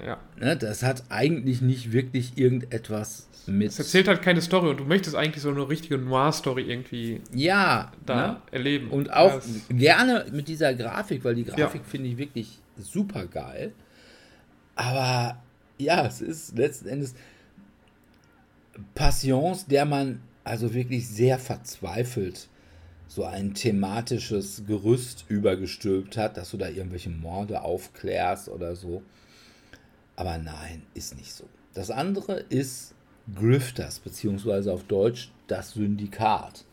Ja. Ne, das hat eigentlich nicht wirklich irgendetwas mit. Es erzählt halt keine Story und du möchtest eigentlich so eine richtige Noir-Story irgendwie ja, da ne? erleben. Und auch das gerne mit dieser Grafik, weil die Grafik ja. finde ich wirklich super geil. Aber ja, es ist letzten Endes Passions, der man also wirklich sehr verzweifelt so ein thematisches Gerüst übergestülpt hat, dass du da irgendwelche Morde aufklärst oder so. Aber nein, ist nicht so. Das andere ist Grifters, beziehungsweise auf Deutsch das Syndikat.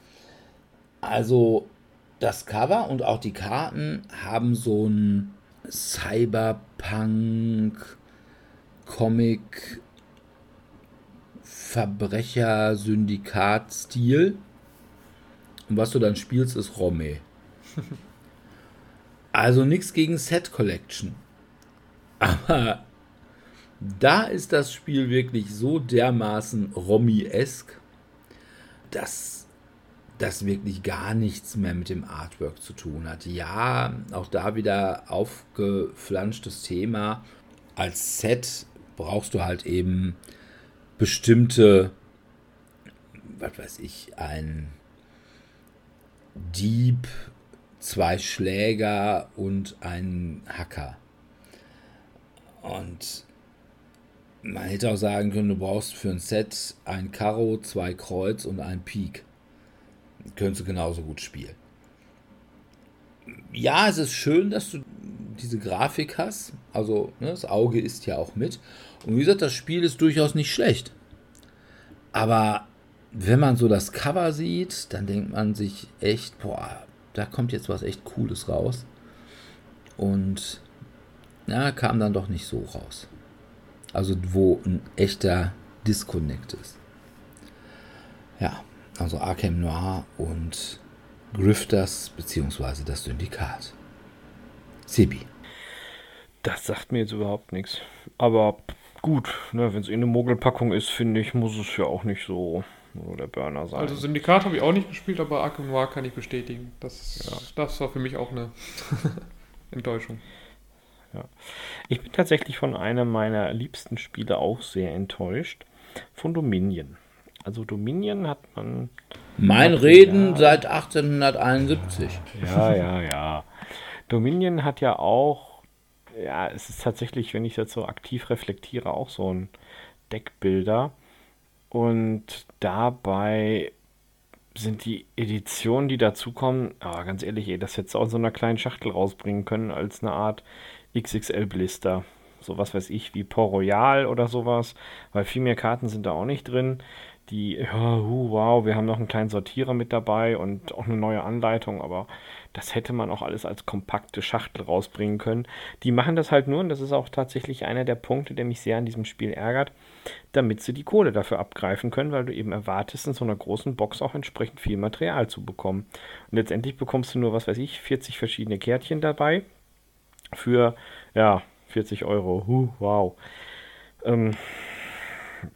Also das Cover und auch die Karten haben so ein Cyberpunk Comic Verbrecher-Syndikat-Stil. Und was du dann spielst, ist Romme. *laughs* also nichts gegen Set Collection. Aber da ist das Spiel wirklich so dermaßen Romy-esk, dass das wirklich gar nichts mehr mit dem Artwork zu tun hat. Ja, auch da wieder aufgeflanschtes Thema. Als Set brauchst du halt eben bestimmte, was weiß ich, ein Dieb, zwei Schläger und ein Hacker. Und man hätte auch sagen können, du brauchst für ein Set ein Karo, zwei Kreuz und ein Pik. Könntest du genauso gut spielen. Ja, es ist schön, dass du diese Grafik hast. Also ne, das Auge ist ja auch mit. Und wie gesagt, das Spiel ist durchaus nicht schlecht. Aber wenn man so das Cover sieht, dann denkt man sich echt, boah, da kommt jetzt was echt Cooles raus. Und ja, kam dann doch nicht so raus. Also wo ein echter Disconnect ist. Ja, also Arkham Noir und Grifters beziehungsweise das Syndikat. Sibi. Das sagt mir jetzt überhaupt nichts. Aber gut, ne, wenn es eh eine Mogelpackung ist, finde ich, muss es ja auch nicht so nur der Burner sein. Also Syndikat habe ich auch nicht gespielt, aber Arkham Noir kann ich bestätigen. Das, ja. das war für mich auch eine *laughs* Enttäuschung. Ja. Ich bin tatsächlich von einem meiner liebsten Spiele auch sehr enttäuscht. Von Dominion. Also Dominion hat man. Mein Reden ja, seit 1871. Ja, ja, ja. Dominion hat ja auch, ja, es ist tatsächlich, wenn ich das so aktiv reflektiere, auch so ein Deckbilder. Und dabei sind die Editionen, die dazukommen, aber ganz ehrlich, ey, das hättest du aus so einer kleinen Schachtel rausbringen können, als eine Art XXL-Blister. So was weiß ich, wie Port Royal oder sowas, weil viel mehr Karten sind da auch nicht drin. Die, ja, wow, wir haben noch einen kleinen Sortierer mit dabei und auch eine neue Anleitung, aber das hätte man auch alles als kompakte Schachtel rausbringen können. Die machen das halt nur, und das ist auch tatsächlich einer der Punkte, der mich sehr an diesem Spiel ärgert, damit sie die Kohle dafür abgreifen können, weil du eben erwartest, in so einer großen Box auch entsprechend viel Material zu bekommen. Und letztendlich bekommst du nur, was weiß ich, 40 verschiedene Kärtchen dabei für, ja, 40 Euro. Huh, wow. Ähm,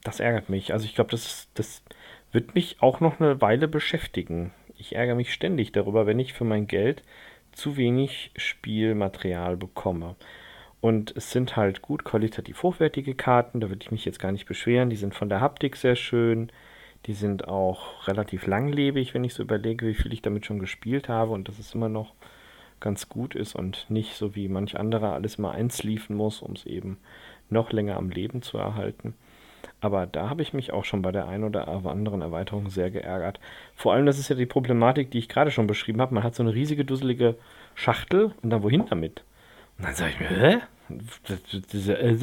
das ärgert mich. Also ich glaube, das, das wird mich auch noch eine Weile beschäftigen. Ich ärgere mich ständig darüber, wenn ich für mein Geld zu wenig Spielmaterial bekomme. Und es sind halt gut qualitativ hochwertige Karten, da würde ich mich jetzt gar nicht beschweren. Die sind von der Haptik sehr schön. Die sind auch relativ langlebig, wenn ich so überlege, wie viel ich damit schon gespielt habe und dass es immer noch ganz gut ist und nicht so wie manch anderer alles mal einsliefen muss, um es eben noch länger am Leben zu erhalten. Aber da habe ich mich auch schon bei der einen oder anderen Erweiterung sehr geärgert. Vor allem, das ist ja die Problematik, die ich gerade schon beschrieben habe. Man hat so eine riesige, dusselige Schachtel und dann wohin damit? Und dann sage ich mir, hä?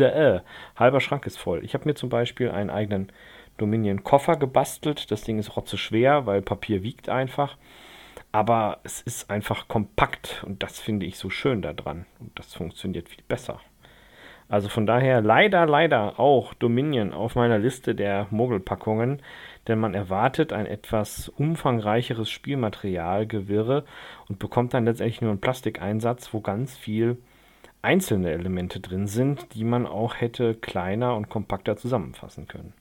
Äh, halber Schrank ist voll. Ich habe mir zum Beispiel einen eigenen Dominion-Koffer gebastelt. Das Ding ist rotze schwer, weil Papier wiegt einfach. Aber es ist einfach kompakt und das finde ich so schön daran. Und das funktioniert viel besser. Also von daher leider, leider auch Dominion auf meiner Liste der Mogelpackungen, denn man erwartet ein etwas umfangreicheres Spielmaterialgewirre und bekommt dann letztendlich nur einen Plastikeinsatz, wo ganz viel einzelne Elemente drin sind, die man auch hätte kleiner und kompakter zusammenfassen können.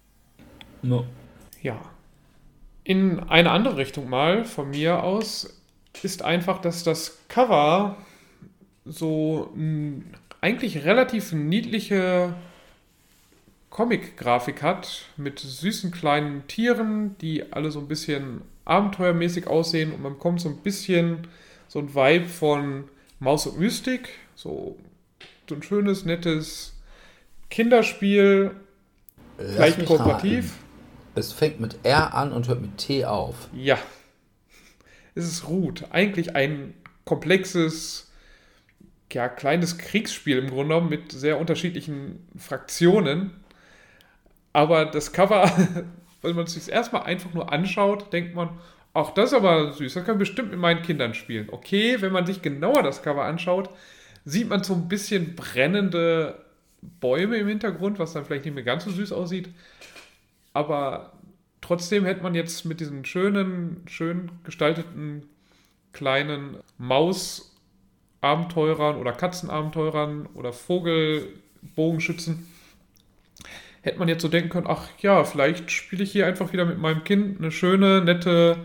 No. Ja. In eine andere Richtung mal von mir aus ist einfach, dass das Cover so eigentlich relativ niedliche Comic-Grafik hat mit süßen kleinen Tieren, die alle so ein bisschen abenteuermäßig aussehen und man bekommt so ein bisschen so ein Vibe von Maus und Mystik, so so ein schönes, nettes Kinderspiel. Lass vielleicht kooperativ. Raten. Es fängt mit R an und hört mit T auf. Ja. Es ist Root. Eigentlich ein komplexes, ja, kleines Kriegsspiel im Grunde genommen mit sehr unterschiedlichen Fraktionen. Aber das Cover, *laughs* wenn man es sich erstmal einfach nur anschaut, denkt man, ach, das ist aber süß, das kann bestimmt mit meinen Kindern spielen. Okay, wenn man sich genauer das Cover anschaut, sieht man so ein bisschen brennende Bäume im Hintergrund, was dann vielleicht nicht mehr ganz so süß aussieht. Aber trotzdem hätte man jetzt mit diesen schönen, schön gestalteten kleinen Maus-Abenteurern oder Katzenabenteurern oder Vogelbogenschützen, hätte man jetzt so denken können, ach ja, vielleicht spiele ich hier einfach wieder mit meinem Kind eine schöne, nette,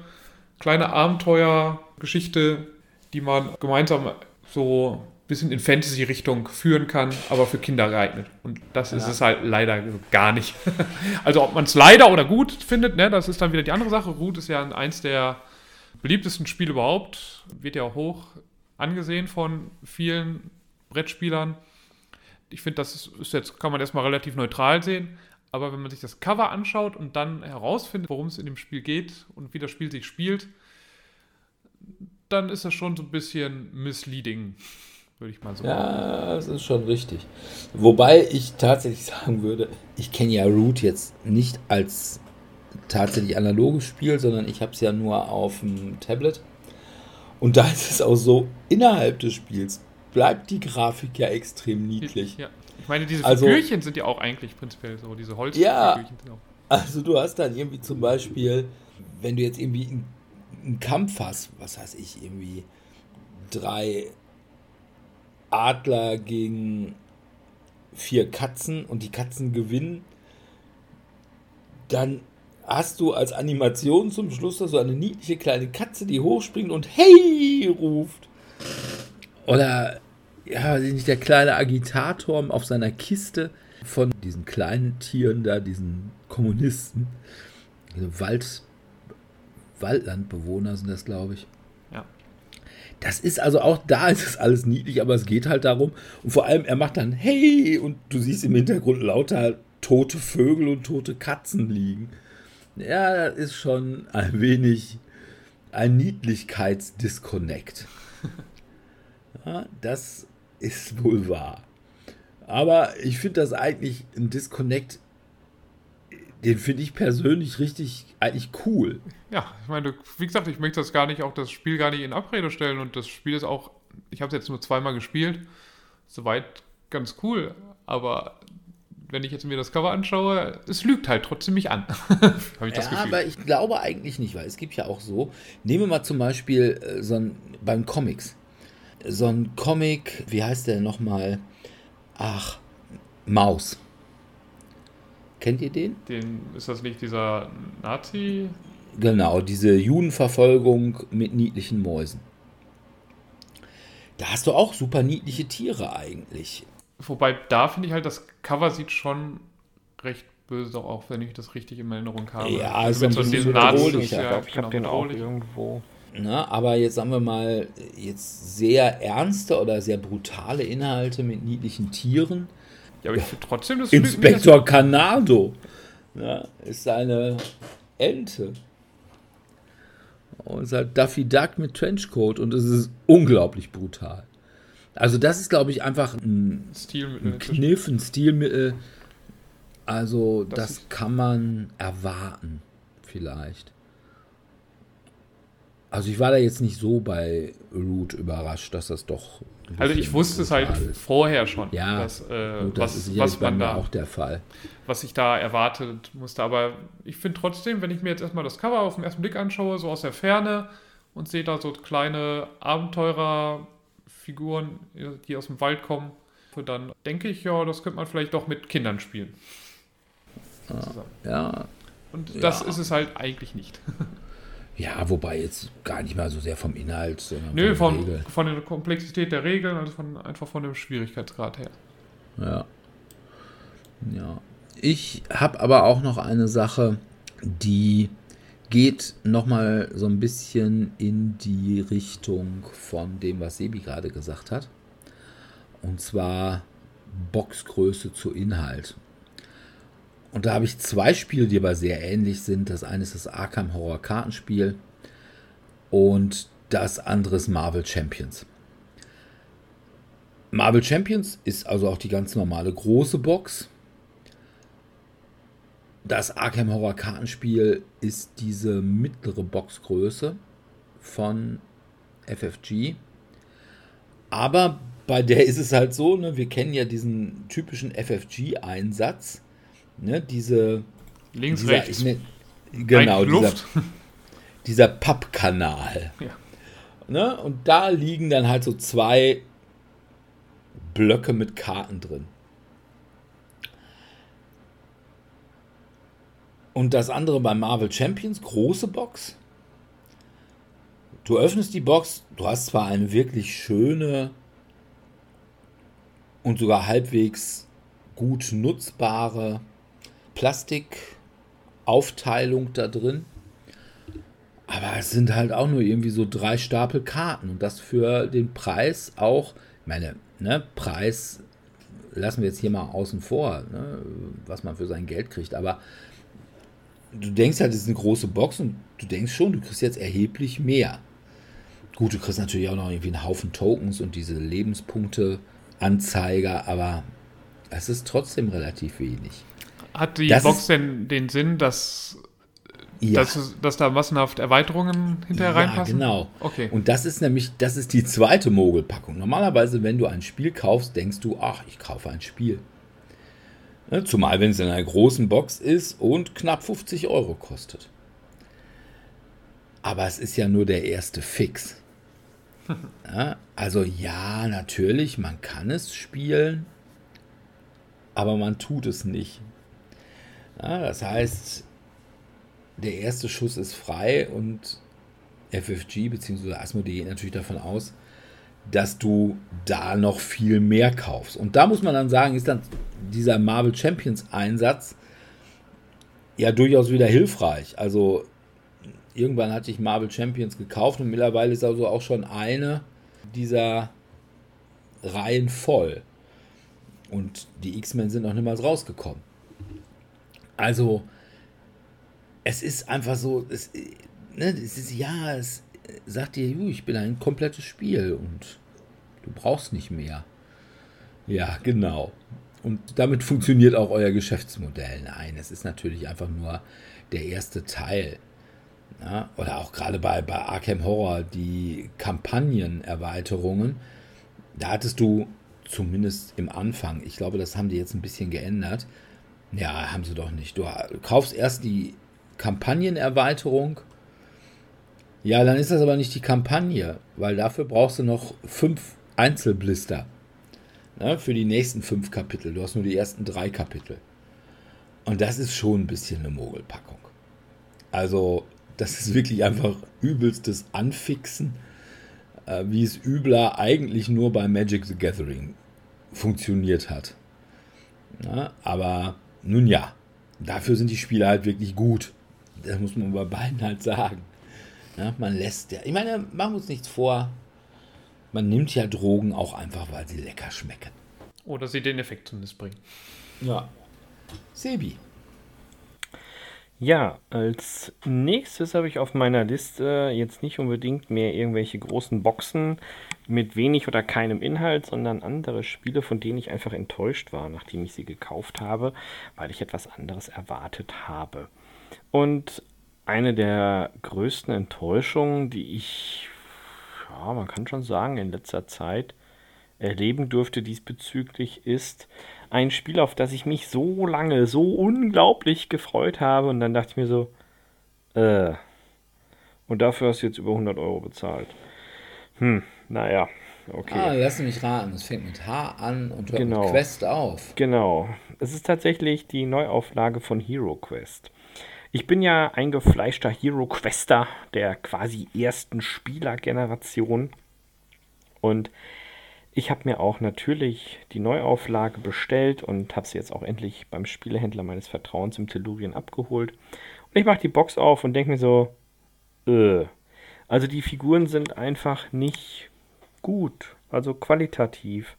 kleine Abenteuergeschichte, die man gemeinsam so bisschen in Fantasy-Richtung führen kann, aber für Kinder geeignet. Und das ja. ist es halt leider gar nicht. *laughs* also ob man es leider oder gut findet, ne, das ist dann wieder die andere Sache. Root ist ja eins der beliebtesten Spiele überhaupt, wird ja auch hoch angesehen von vielen Brettspielern. Ich finde, das ist jetzt, kann man erstmal relativ neutral sehen. Aber wenn man sich das Cover anschaut und dann herausfindet, worum es in dem Spiel geht und wie das Spiel sich spielt, dann ist das schon so ein bisschen misleading würde ich mal so Ja, das ist schon richtig. Wobei ich tatsächlich *laughs* sagen würde, ich kenne ja Root jetzt nicht als tatsächlich analoges Spiel, sondern ich habe es ja nur auf dem Tablet. Und da ist es auch so, innerhalb des Spiels bleibt die Grafik ja extrem niedlich. Ja. Ich meine, diese also, Figürchen sind ja auch eigentlich prinzipiell so, diese Holzfigürchen ja, sind auch. Also du hast dann irgendwie zum Beispiel, wenn du jetzt irgendwie einen, einen Kampf hast, was weiß ich, irgendwie drei Adler gegen vier Katzen und die Katzen gewinnen, dann hast du als Animation zum Schluss so eine niedliche kleine Katze, die hochspringt und Hey ruft. Oder ja, nicht der kleine Agitator auf seiner Kiste von diesen kleinen Tieren da, diesen Kommunisten, also Wald, Waldlandbewohner sind das, glaube ich. Das ist also auch da ist es alles niedlich, aber es geht halt darum. Und vor allem, er macht dann Hey und du siehst im Hintergrund lauter tote Vögel und tote Katzen liegen. Ja, das ist schon ein wenig ein Niedlichkeitsdisconnect. *laughs* Ja, das ist wohl wahr. Aber ich finde das eigentlich ein Disconnect, den finde ich persönlich richtig, eigentlich cool. Ja, ich meine, wie gesagt, ich möchte das gar nicht, auch das Spiel gar nicht in Abrede stellen und das Spiel ist auch, ich habe es jetzt nur zweimal gespielt, soweit ganz cool, aber wenn ich jetzt mir das Cover anschaue, es lügt halt trotzdem mich an. *laughs* habe ich das ja, Gefühl. aber ich glaube eigentlich nicht, weil es gibt ja auch so, nehmen wir mal zum Beispiel äh, so ein, beim Comics, so ein Comic, wie heißt der nochmal? Ach, Maus. Kennt ihr den? Den ist das nicht dieser Nazi? Genau, diese Judenverfolgung mit niedlichen Mäusen. Da hast du auch super niedliche Tiere eigentlich. Wobei da finde ich halt, das Cover sieht schon recht böse auch, wenn ich das richtig in Erinnerung habe. Ja, also mit so diesen Nazis. Ich glaube, ich habe den auch irgendwo. Na, aber jetzt sagen wir mal, jetzt sehr ernste oder sehr brutale Inhalte mit niedlichen Tieren. Ja, aber ich finde trotzdem das Inspektor Canado ja, ist eine Ente. Und ist halt Duffy Duck mit Trenchcoat und es ist unglaublich brutal. Also das ist, glaube ich, einfach ein, ein Kniff, ein Stilmittel, Also Das das, kann man erwarten, vielleicht. Also ich war da jetzt nicht so bei Root überrascht, dass das doch. Also ich wusste es halt vorher schon, Ja, dass, äh, Gut, das was, ist was man da, auch der Fall. was ich da erwartet musste. Aber ich finde trotzdem, wenn ich mir jetzt erstmal das Cover auf den ersten Blick anschaue, so aus der Ferne und sehe da so kleine Abenteurerfiguren, die aus dem Wald kommen, dann denke ich, ja, das könnte man vielleicht doch mit Kindern spielen. Zusammen. Ja, Und das Ja. ist es halt eigentlich nicht. *laughs* ja, wobei jetzt gar nicht mal so sehr vom Inhalt, sondern Nö, von von, von der Komplexität der Regeln, also von, einfach von dem Schwierigkeitsgrad her. Ja. Ja. Ich habe aber auch noch eine Sache, die geht nochmal so ein bisschen in die Richtung von dem, was Sebi gerade gesagt hat. Und zwar Boxgröße zu Inhalt. Und da habe ich zwei Spiele, die aber sehr ähnlich sind. Das eine ist das Arkham Horror Kartenspiel und das andere ist Marvel Champions. Marvel Champions ist also auch die ganz normale große Box. Das Arkham Horror Kartenspiel ist diese mittlere Boxgröße von FFG. Aber bei der ist es halt so, ne, wir kennen ja diesen typischen FFG-Einsatz. Ne, diese. Links, dieser, rechts, nenn- genau, dieser, *laughs* dieser Pappkanal. Ja. Ne? Und da liegen dann halt so zwei Blöcke mit Karten drin. Und das andere bei Marvel Champions, große Box. Du öffnest die Box, du hast zwar eine wirklich schöne und sogar halbwegs gut nutzbare Plastikaufteilung da drin. Aber es sind halt auch nur irgendwie so drei Stapel Karten und das für den Preis auch, ich meine, ne, Preis lassen wir jetzt hier mal außen vor, ne, was man für sein Geld kriegt, aber du denkst halt, es ist eine große Box und du denkst schon, du kriegst jetzt erheblich mehr. Gut, du kriegst natürlich auch noch irgendwie einen Haufen Tokens und diese Lebenspunkte-Anzeiger, aber es ist trotzdem relativ wenig. Hat die Das Box denn den Sinn, dass, Ja. dass, dass da massenhaft Erweiterungen hinterher Ja, reinpassen? genau. Okay. Und das ist nämlich, das ist die zweite Mogelpackung. Normalerweise, wenn du ein Spiel kaufst, denkst du, ach, ich kaufe ein Spiel. Ne, Zumal, wenn es in einer großen Box ist und knapp 50 Euro kostet. Aber es ist ja nur der erste Fix. *laughs* Ja, also ja, natürlich, man kann es spielen, aber man tut es nicht. Ja, das heißt, der erste Schuss ist frei und FFG bzw. Asmodee geht natürlich davon aus, dass du da noch viel mehr kaufst. Und da muss man dann sagen, ist dann dieser Marvel Champions Einsatz ja durchaus wieder hilfreich. Also irgendwann hatte ich Marvel Champions gekauft und mittlerweile ist also auch schon eine dieser Reihen voll. Und die X-Men sind noch niemals rausgekommen. Also, es ist einfach so, es, ne, es ist, ja, es sagt dir, "Ju, ich bin ein komplettes Spiel und du brauchst nicht mehr. Ja, genau. Und damit funktioniert auch euer Geschäftsmodell. Nein, es ist natürlich einfach nur der erste Teil. Ja, oder auch gerade bei, bei Arkham Horror, die Kampagnenerweiterungen, da hattest du zumindest im Anfang, ich glaube, das haben die jetzt ein bisschen geändert. Ja, haben sie doch nicht. Du kaufst erst die Kampagnenerweiterung. Ja, dann ist das aber nicht die Kampagne, weil dafür brauchst du noch fünf Einzelblister ne, für die nächsten fünf Kapitel. Du hast nur die ersten drei Kapitel. Und das ist schon ein bisschen eine Mogelpackung. Also, das ist wirklich einfach übelstes Anfixen, äh, wie es übler eigentlich nur bei Magic the Gathering funktioniert hat. Ja, aber nun ja, dafür sind die Spiele halt wirklich gut. Das muss man bei beiden halt sagen. Ja, man lässt ja, ich meine, machen wir uns nichts vor. Man nimmt ja Drogen auch einfach, weil sie lecker schmecken. Oder sie den Effekt zumindest bringen. Ja. Sebi. Ja, als nächstes habe ich auf meiner Liste jetzt nicht unbedingt mehr irgendwelche großen Boxen mit wenig oder keinem Inhalt, sondern andere Spiele, von denen ich einfach enttäuscht war, nachdem ich sie gekauft habe, weil ich etwas anderes erwartet habe. Und eine der größten Enttäuschungen, die ich, ja, man kann schon sagen, in letzter Zeit erleben durfte diesbezüglich, ist ein Spiel, auf das ich mich so lange, so unglaublich gefreut habe. Und dann dachte ich mir so, äh, und dafür hast du jetzt über 100 Euro bezahlt. Hm, naja, okay. Ah, lass mich raten. Es fängt mit H an und hört Genau. mit Quest auf. Genau. Es ist tatsächlich die Neuauflage von Hero Quest. Ich bin ja eingefleischter Hero Quester der quasi ersten Spielergeneration. Und ich habe mir auch natürlich die Neuauflage bestellt und habe sie jetzt auch endlich beim Spielehändler meines Vertrauens im Tellurien abgeholt. Und ich mache die Box auf und denke mir so, äh. Also die Figuren sind einfach nicht gut, also qualitativ.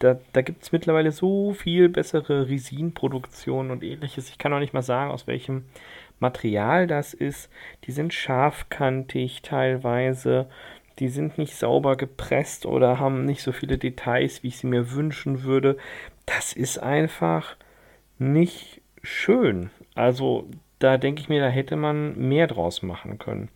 Da, da gibt es mittlerweile so viel bessere Resin-Produktionen und ähnliches. Ich kann auch nicht mal sagen, aus welchem Material das ist. Die sind scharfkantig teilweise. Die sind nicht sauber gepresst oder haben nicht so viele Details, wie ich sie mir wünschen würde. Das ist einfach nicht schön. Also da denke ich mir, da hätte man mehr draus machen können.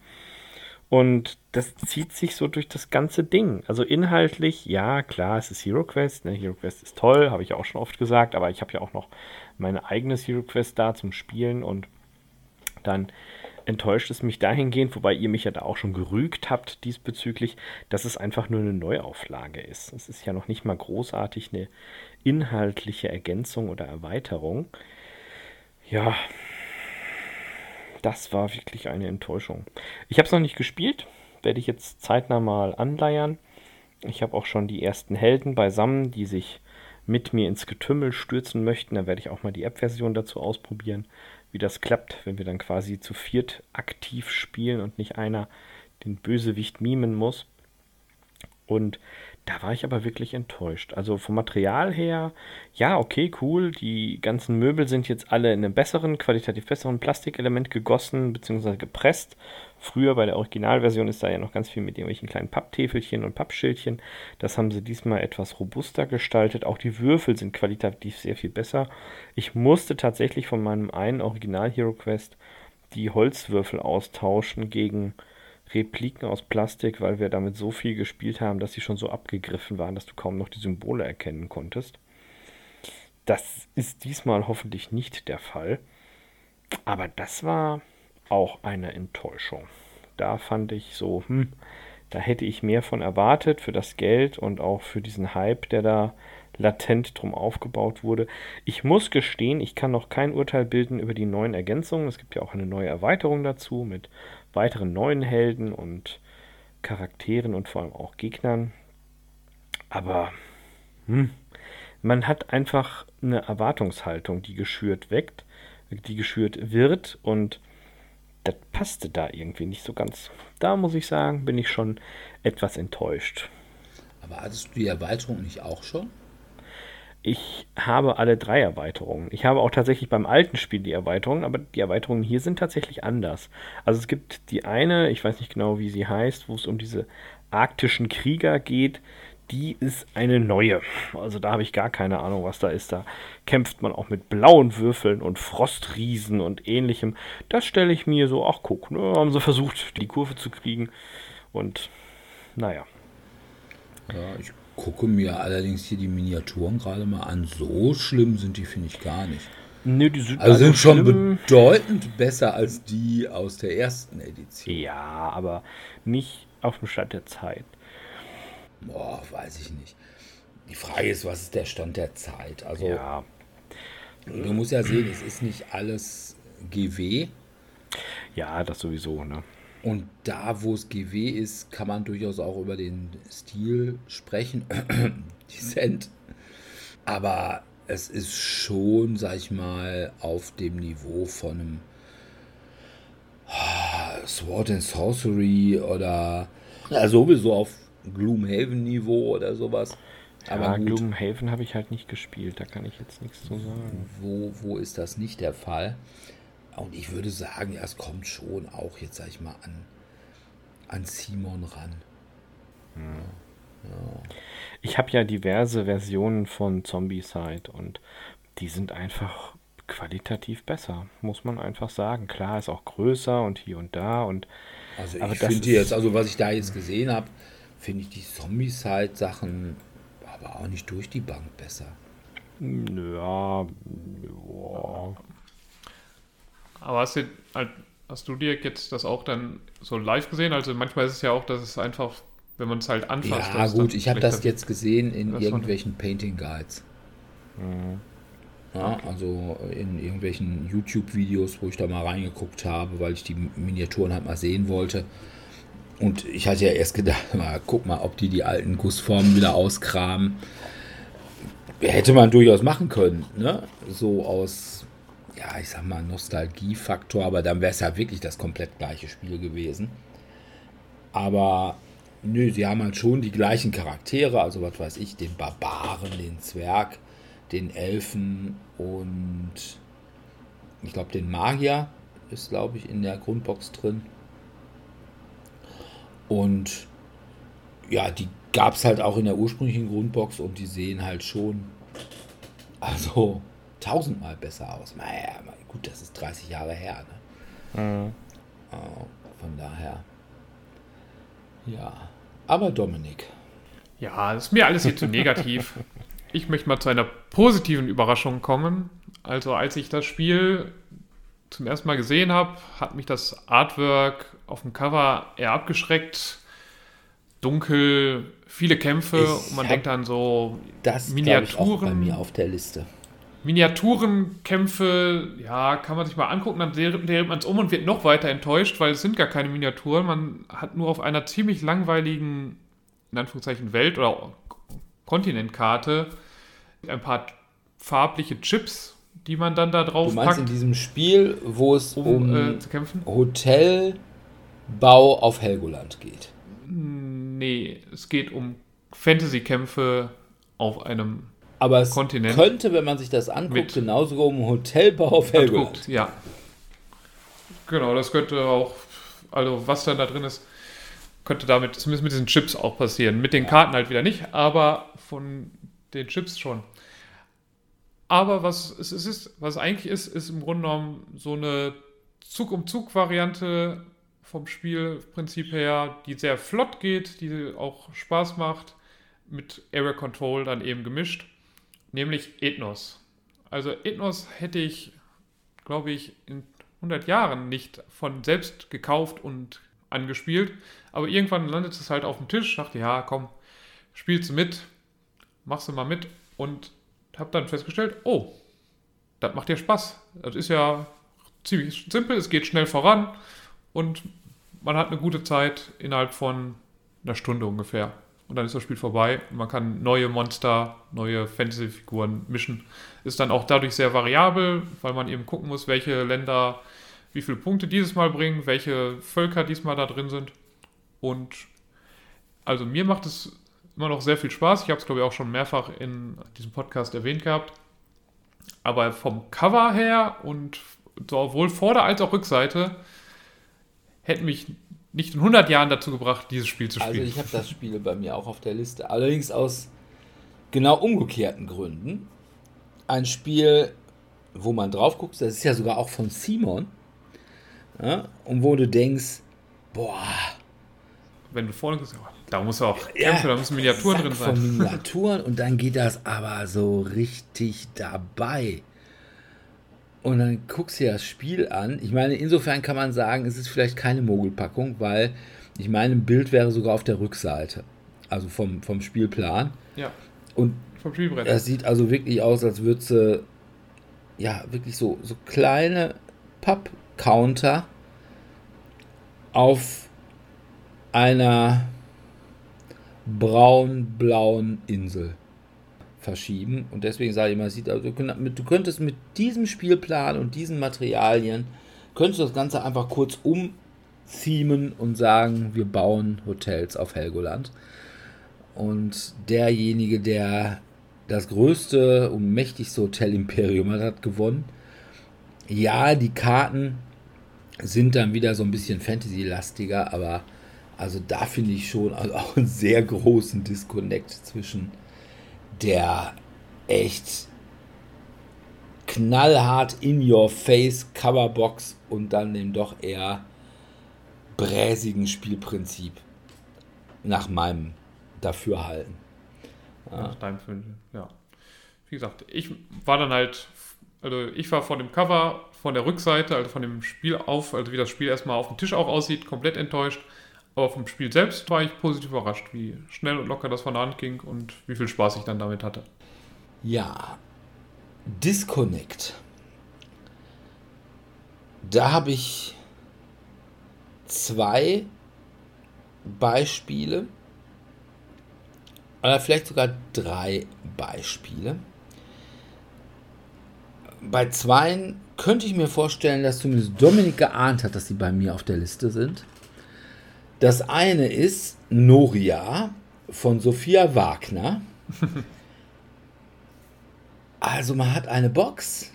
Und das zieht sich so durch das ganze Ding. Also inhaltlich, ja, klar, es ist Hero Quest. Ne? Hero Quest ist toll, habe ich auch schon oft gesagt, aber ich habe ja auch noch meine eigenes Hero Quest da zum Spielen und dann enttäuscht es mich dahingehend, wobei ihr mich ja da auch schon gerügt habt diesbezüglich, dass es einfach nur eine Neuauflage ist. Es ist ja noch nicht mal großartig eine inhaltliche Ergänzung oder Erweiterung. Ja, das war wirklich eine Enttäuschung. Ich habe es noch nicht gespielt, werde ich jetzt zeitnah mal anleiern. Ich habe auch schon die ersten Helden beisammen, die sich mit mir ins Getümmel stürzen möchten. Da werde ich auch mal die App-Version dazu ausprobieren, wie das klappt, wenn wir dann quasi zu viert aktiv spielen und nicht einer den Bösewicht mimen muss. Und da war ich aber wirklich enttäuscht. Also vom Material her, ja, okay, cool. Die ganzen Möbel sind jetzt alle in einem besseren, qualitativ besseren Plastikelement gegossen bzw. gepresst. Früher bei der Originalversion ist da ja noch ganz viel mit irgendwelchen kleinen Papptäfelchen und Pappschildchen. Das haben sie diesmal etwas robuster gestaltet. Auch die Würfel sind qualitativ sehr viel besser. Ich musste tatsächlich von meinem einen Original Hero Quest die Holzwürfel austauschen gegen Repliken aus Plastik, weil wir damit so viel gespielt haben, dass sie schon so abgegriffen waren, dass du kaum noch die Symbole erkennen konntest. Das ist diesmal hoffentlich nicht der Fall. Aber das war auch eine Enttäuschung. Da fand ich so, hm, da hätte ich mehr von erwartet für das Geld und auch für diesen Hype, der da latent drum aufgebaut wurde. Ich muss gestehen, ich kann noch kein Urteil bilden über die neuen Ergänzungen. Es gibt ja auch eine neue Erweiterung dazu mit weiteren neuen Helden und Charakteren und vor allem auch Gegnern. Aber hm, man hat einfach eine Erwartungshaltung, die geschürt weckt, die geschürt wird und das passte da irgendwie nicht so ganz. Da muss ich sagen, bin ich schon etwas enttäuscht. Aber hattest du die Erweiterung nicht auch schon? Ich habe alle drei Erweiterungen. Ich habe auch tatsächlich beim alten Spiel die Erweiterungen, aber die Erweiterungen hier sind tatsächlich anders. Also es gibt die eine, ich weiß nicht genau, wie sie heißt, wo es um diese arktischen Krieger geht. Die ist eine neue. Also da habe ich gar keine Ahnung, was da ist. Da kämpft man auch mit blauen Würfeln und Frostriesen und ähnlichem. Das stelle ich mir so, ach guck, ne, haben sie versucht, die Kurve zu kriegen. Und naja. Ja, ich gucke mir allerdings hier die Miniaturen gerade mal an. So schlimm sind die, finde ich gar nicht. Nö, die sind Also sind schon schlimm. bedeutend besser als die aus der ersten Edition. Ja, aber nicht auf dem Stand der Zeit. Boah, weiß ich nicht. Die Frage ist, was ist der Stand der Zeit? Also, Ja, du musst ja sehen, es ist nicht alles GW. ja, das sowieso, ne? Und da, wo es GW ist, kann man durchaus auch über den Stil sprechen. *clears throat* Dissent. Aber es ist schon, sag ich mal, auf dem Niveau von einem ah, Sword and Sorcery oder ja, sowieso auf Gloomhaven-Niveau oder sowas. Aber ja, gut, Gloomhaven habe ich halt nicht gespielt, da kann ich jetzt nichts zu sagen. wo, wo ist das nicht der Fall? Und ich würde sagen, ja, es kommt schon auch jetzt, sag ich mal, an, an Simon ran. Ich habe ja diverse Versionen von Zombicide und die sind einfach qualitativ besser, muss man einfach sagen. Klar, ist auch größer und hier und da und Also ich finde jetzt, also was ich da jetzt gesehen habe, finde ich die Zombie-Side-Sachen aber auch nicht durch die Bank besser. ja, ja, Aber hast du, halt- hast du dir jetzt das auch dann so live gesehen? Also manchmal ist es ja auch, dass es einfach, wenn man es halt anfasst. Ja, gut, dann ich habe das jetzt gesehen in irgendwelchen Painting Guides. Ja, also in irgendwelchen YouTube-Videos, wo ich da mal reingeguckt habe, weil ich die Miniaturen halt mal sehen wollte. Und ich hatte ja erst gedacht, *laughs* mal, guck mal, ob die die alten Gussformen wieder auskramen. Hätte man durchaus machen können, ne? So aus, ja, ich sag mal, Nostalgiefaktor, aber dann wäre es ja wirklich das komplett gleiche Spiel gewesen. Aber nö, sie haben halt schon die gleichen Charaktere, also was weiß ich, den Barbaren, den Zwerg, den Elfen und ich glaube den Magier ist, glaube ich, in der Grundbox drin. Und ja, die gab es halt auch in der ursprünglichen Grundbox und die sehen halt schon also tausendmal besser aus. Naja, gut, das ist 30 Jahre her. Ne? Oh, von daher. Ja. Aber Dominik. Ja, das ist mir alles hier zu negativ. Ich möchte mal zu einer positiven Überraschung kommen. Also als ich das Spiel zum ersten Mal gesehen habe, hat mich das Artwork auf dem Cover eher abgeschreckt. Dunkel, viele Kämpfe Ich und man denkt dann so Das glaube ich auch bei Miniaturen. mir auf der Liste. Miniaturenkämpfe, ja, kann man sich mal angucken, dann dreht man es um und wird noch weiter enttäuscht, weil es sind gar keine Miniaturen. Man hat nur auf einer ziemlich langweiligen, in Anführungszeichen, Welt- oder Kontinentkarte ein paar farbliche Chips, die man dann da Du drauf meinst in packt, diesem Spiel, wo es um um äh, zu kämpfen? Hotelbau auf Helgoland geht. Nee, es geht um Fantasy-Kämpfe auf einem Aber es Kontinent. könnte, wenn man sich das anguckt, genauso um Hotelbau auf Helgoland. Guckt, ja. Genau, das könnte auch, also was dann da drin ist, könnte damit, zumindest mit diesen Chips auch passieren. Mit den Karten halt wieder nicht, aber von den Chips schon. Aber was es ist, was es eigentlich ist, ist im Grunde genommen so eine Zug-um-Zug-Variante vom Spielprinzip her, die sehr flott geht, die auch Spaß macht, mit Area Control dann eben gemischt, nämlich Ethnos. Also Ethnos hätte ich, glaube ich, in 100 Jahren nicht von selbst gekauft und angespielt, aber irgendwann landet es halt auf dem Tisch, dachte, ja, komm, spielst du mit, machst du mal mit und habe dann festgestellt, oh, das macht ja Spaß. Das ist ja ziemlich simpel, es geht schnell voran und man hat eine gute Zeit innerhalb von einer Stunde ungefähr. Und dann ist das Spiel vorbei man kann neue Monster, neue Fantasy-Figuren mischen. Ist dann auch dadurch sehr variabel, weil man eben gucken muss, welche Länder wie viele Punkte dieses Mal bringen, welche Völker diesmal da drin sind. Und also mir macht es immer noch sehr viel Spaß. Ich habe es, glaube ich, auch schon mehrfach in diesem Podcast erwähnt gehabt. Aber vom Cover her und sowohl Vorder- als auch Rückseite hätten mich nicht in 100 Jahren dazu gebracht, dieses Spiel zu Also spielen. ich habe das Spiel bei mir auch auf der Liste. Allerdings aus genau umgekehrten Gründen. Ein Spiel, wo man drauf guckt, das ist ja sogar auch von Simon. Ja, und wo du denkst, boah, Wenn du vorne guckst, da muss auch Ja, Kämpfe, da müssen Miniaturen drin Von sein. Miniaturen und dann geht das aber so richtig dabei. Und dann guckst du dir das Spiel an. Ich meine, insofern kann man sagen, es ist vielleicht keine Mogelpackung, weil ich meine, ein Bild wäre sogar auf der Rückseite. Also vom, vom Spielplan. Ja, Und vom Spielbrett. das sieht also wirklich aus, als würde sie ja wirklich so, so kleine Pappcounter auf einer braun-blauen Insel verschieben. Und deswegen sage ich mal, sieht du könntest mit diesem Spielplan und diesen Materialien, könntest du das Ganze einfach kurz umthemen und sagen, wir bauen Hotels auf Helgoland. Und derjenige, der das größte und mächtigste Hotel-Imperium hat, hat gewonnen. ja, die Karten sind dann wieder so ein bisschen Fantasy-lastiger, aber also da finde ich schon also auch einen sehr großen Disconnect zwischen der echt knallhart in your face Coverbox und dann dem doch eher bräsigen Spielprinzip nach meinem Dafürhalten. Ja. Nach deinem Finden, ja. Wie gesagt, ich war dann halt, also ich war von dem Cover, von der Rückseite, also von dem Spiel auf, also wie das Spiel erstmal auf dem Tisch auch aussieht, komplett enttäuscht. Aber vom Spiel selbst war ich positiv überrascht, wie schnell und locker das von der Hand ging und wie viel Spaß ich dann damit hatte. Ja, Disconnect. Da habe ich zwei Beispiele, oder vielleicht sogar drei Beispiele. Bei zweien könnte ich mir vorstellen, dass zumindest Dominik geahnt hat, dass sie bei mir auf der Liste sind. Das eine ist Noria von Sophia Wagner. *laughs* also man hat eine Box,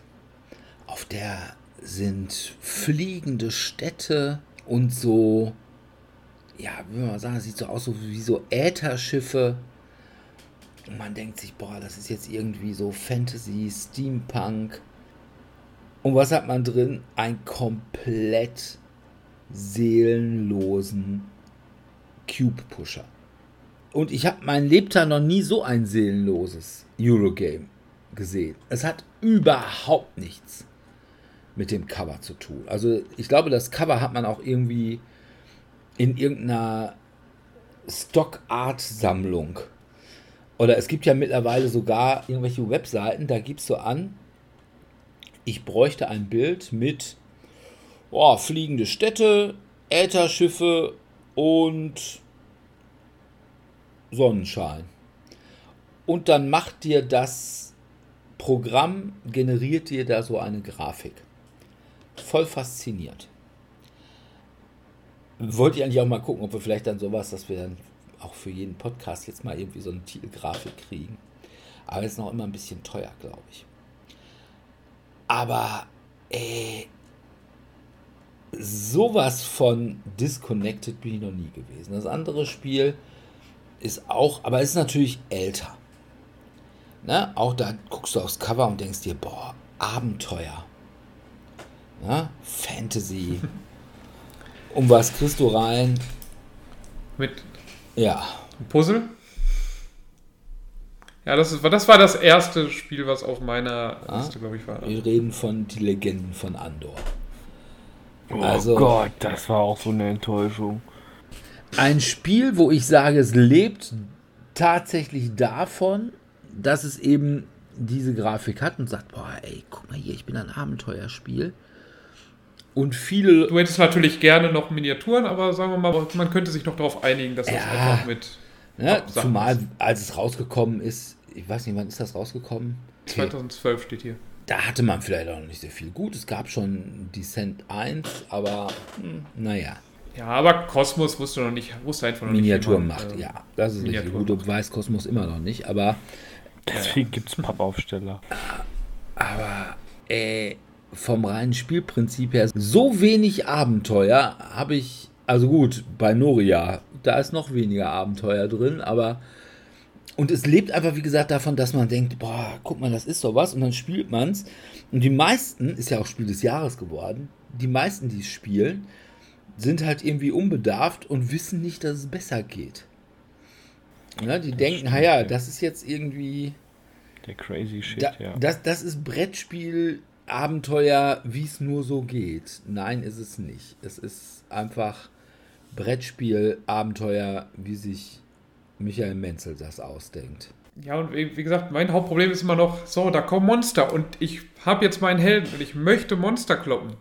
auf der sind fliegende Städte und so, ja, wie man sagen, sieht so aus wie so Ätherschiffe. Und man denkt sich, boah, das ist jetzt irgendwie so Fantasy, Steampunk. Und was hat man drin? Ein komplett seelenlosen Cube Pusher. Und ich habe mein Lebtag noch nie so ein seelenloses Eurogame gesehen. Es hat überhaupt nichts mit dem Cover zu tun. Also ich glaube, das Cover hat man auch irgendwie in irgendeiner Stock-Art-Sammlung. Oder es gibt ja mittlerweile sogar irgendwelche Webseiten, da gibst du an, ich bräuchte ein Bild mit oh, fliegende Städte, Ätherschiffe und Sonnenschein. Und dann macht dir das Programm, generiert dir da so eine Grafik. Voll fasziniert. Wollte ich eigentlich auch mal gucken, ob wir vielleicht dann sowas, dass wir dann auch für jeden Podcast jetzt mal irgendwie so eine Titelgrafik kriegen. Aber ist noch immer ein bisschen teuer, glaube ich. Aber äh, sowas von disconnected bin ich noch nie gewesen. Das andere Spiel ist auch, aber ist natürlich älter. Ne? Auch da guckst du aufs Cover und denkst dir, boah, Abenteuer. Ne? Fantasy. *laughs* um was kriegst du rein? Mit ja. Puzzle? Ja, das, ist, das war das erste Spiel, was auf meiner ja? Liste, glaube ich, war. Wir reden von Die Legenden von Andor. Oh also, Gott, das war auch so eine Enttäuschung. Ein Spiel, wo ich sage, es lebt tatsächlich davon, dass es eben diese Grafik hat und sagt, boah, ey, guck mal hier, ich bin ein Abenteuerspiel. Und viele. Du hättest natürlich gerne noch Miniaturen, aber sagen wir mal, man könnte sich noch darauf einigen, dass das ja, einfach mit. Ja, zumal, als es rausgekommen ist, ich weiß nicht, wann ist das rausgekommen? Okay. 2012 steht hier da hatte man vielleicht auch noch nicht so viel. Gut, es gab schon Descent 1, aber hm, naja. Ja, aber Kosmos wusste noch nicht, wusste einfach noch Miniatur nicht. Miniaturmacht, äh, ja. Das ist richtig gut. Du weißt Kosmos immer noch nicht, aber. Deswegen gibt es Pappaufsteller. Aber, äh, vom reinen Spielprinzip her, so wenig Abenteuer habe ich. Also gut, bei Noria, da ist noch weniger Abenteuer drin, aber und es lebt einfach, wie gesagt, davon, dass man denkt, boah, guck mal, das ist doch was. Und dann spielt man es. Und die meisten, ist ja auch Spiel des Jahres geworden, die meisten, die es spielen, sind halt irgendwie unbedarft und wissen nicht, dass es besser geht. Ja, die das denken, stimmt, naja, ja. das ist jetzt irgendwie. Der crazy Shit, da, ja. Das, das ist Brettspiel, Abenteuer, wie es nur so geht. Nein, ist es nicht. Es ist einfach Brettspiel, Abenteuer, wie sich Michael Menzel das ausdenkt. Ja, und wie, gesagt, mein Hauptproblem ist immer noch, so, da kommen Monster und ich habe jetzt meinen Helden und ich möchte Monster kloppen.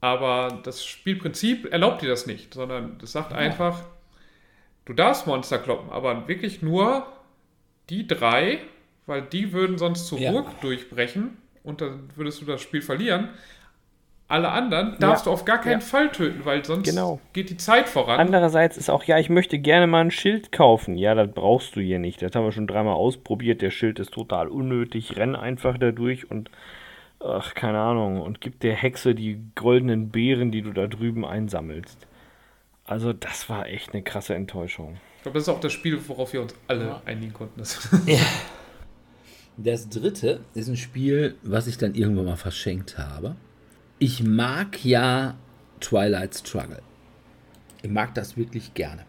Aber das Spielprinzip erlaubt dir das nicht, sondern es sagt ja. einfach, du darfst Monster kloppen, aber wirklich nur die drei, weil die würden sonst zur ja. Burg durchbrechen und dann würdest du das Spiel verlieren. Alle anderen darfst ja. du auf gar keinen ja. Fall töten, weil sonst genau. geht die Zeit voran. Andererseits ist auch, ja, ich möchte gerne mal ein Schild kaufen. Ja, das brauchst du hier nicht. Das haben wir schon dreimal ausprobiert. Der Schild ist total unnötig. Renn einfach da durch und ach, keine Ahnung, und gibt der Hexe die goldenen Beeren, die du da drüben einsammelst. Also, das war echt eine krasse Enttäuschung. Ich glaube, das ist auch das Spiel, worauf wir uns alle ja. einigen konnten. *laughs* ja. Das dritte ist ein Spiel, was ich dann irgendwann mal verschenkt habe. Ich mag ja Twilight Struggle. Ich mag das wirklich gerne.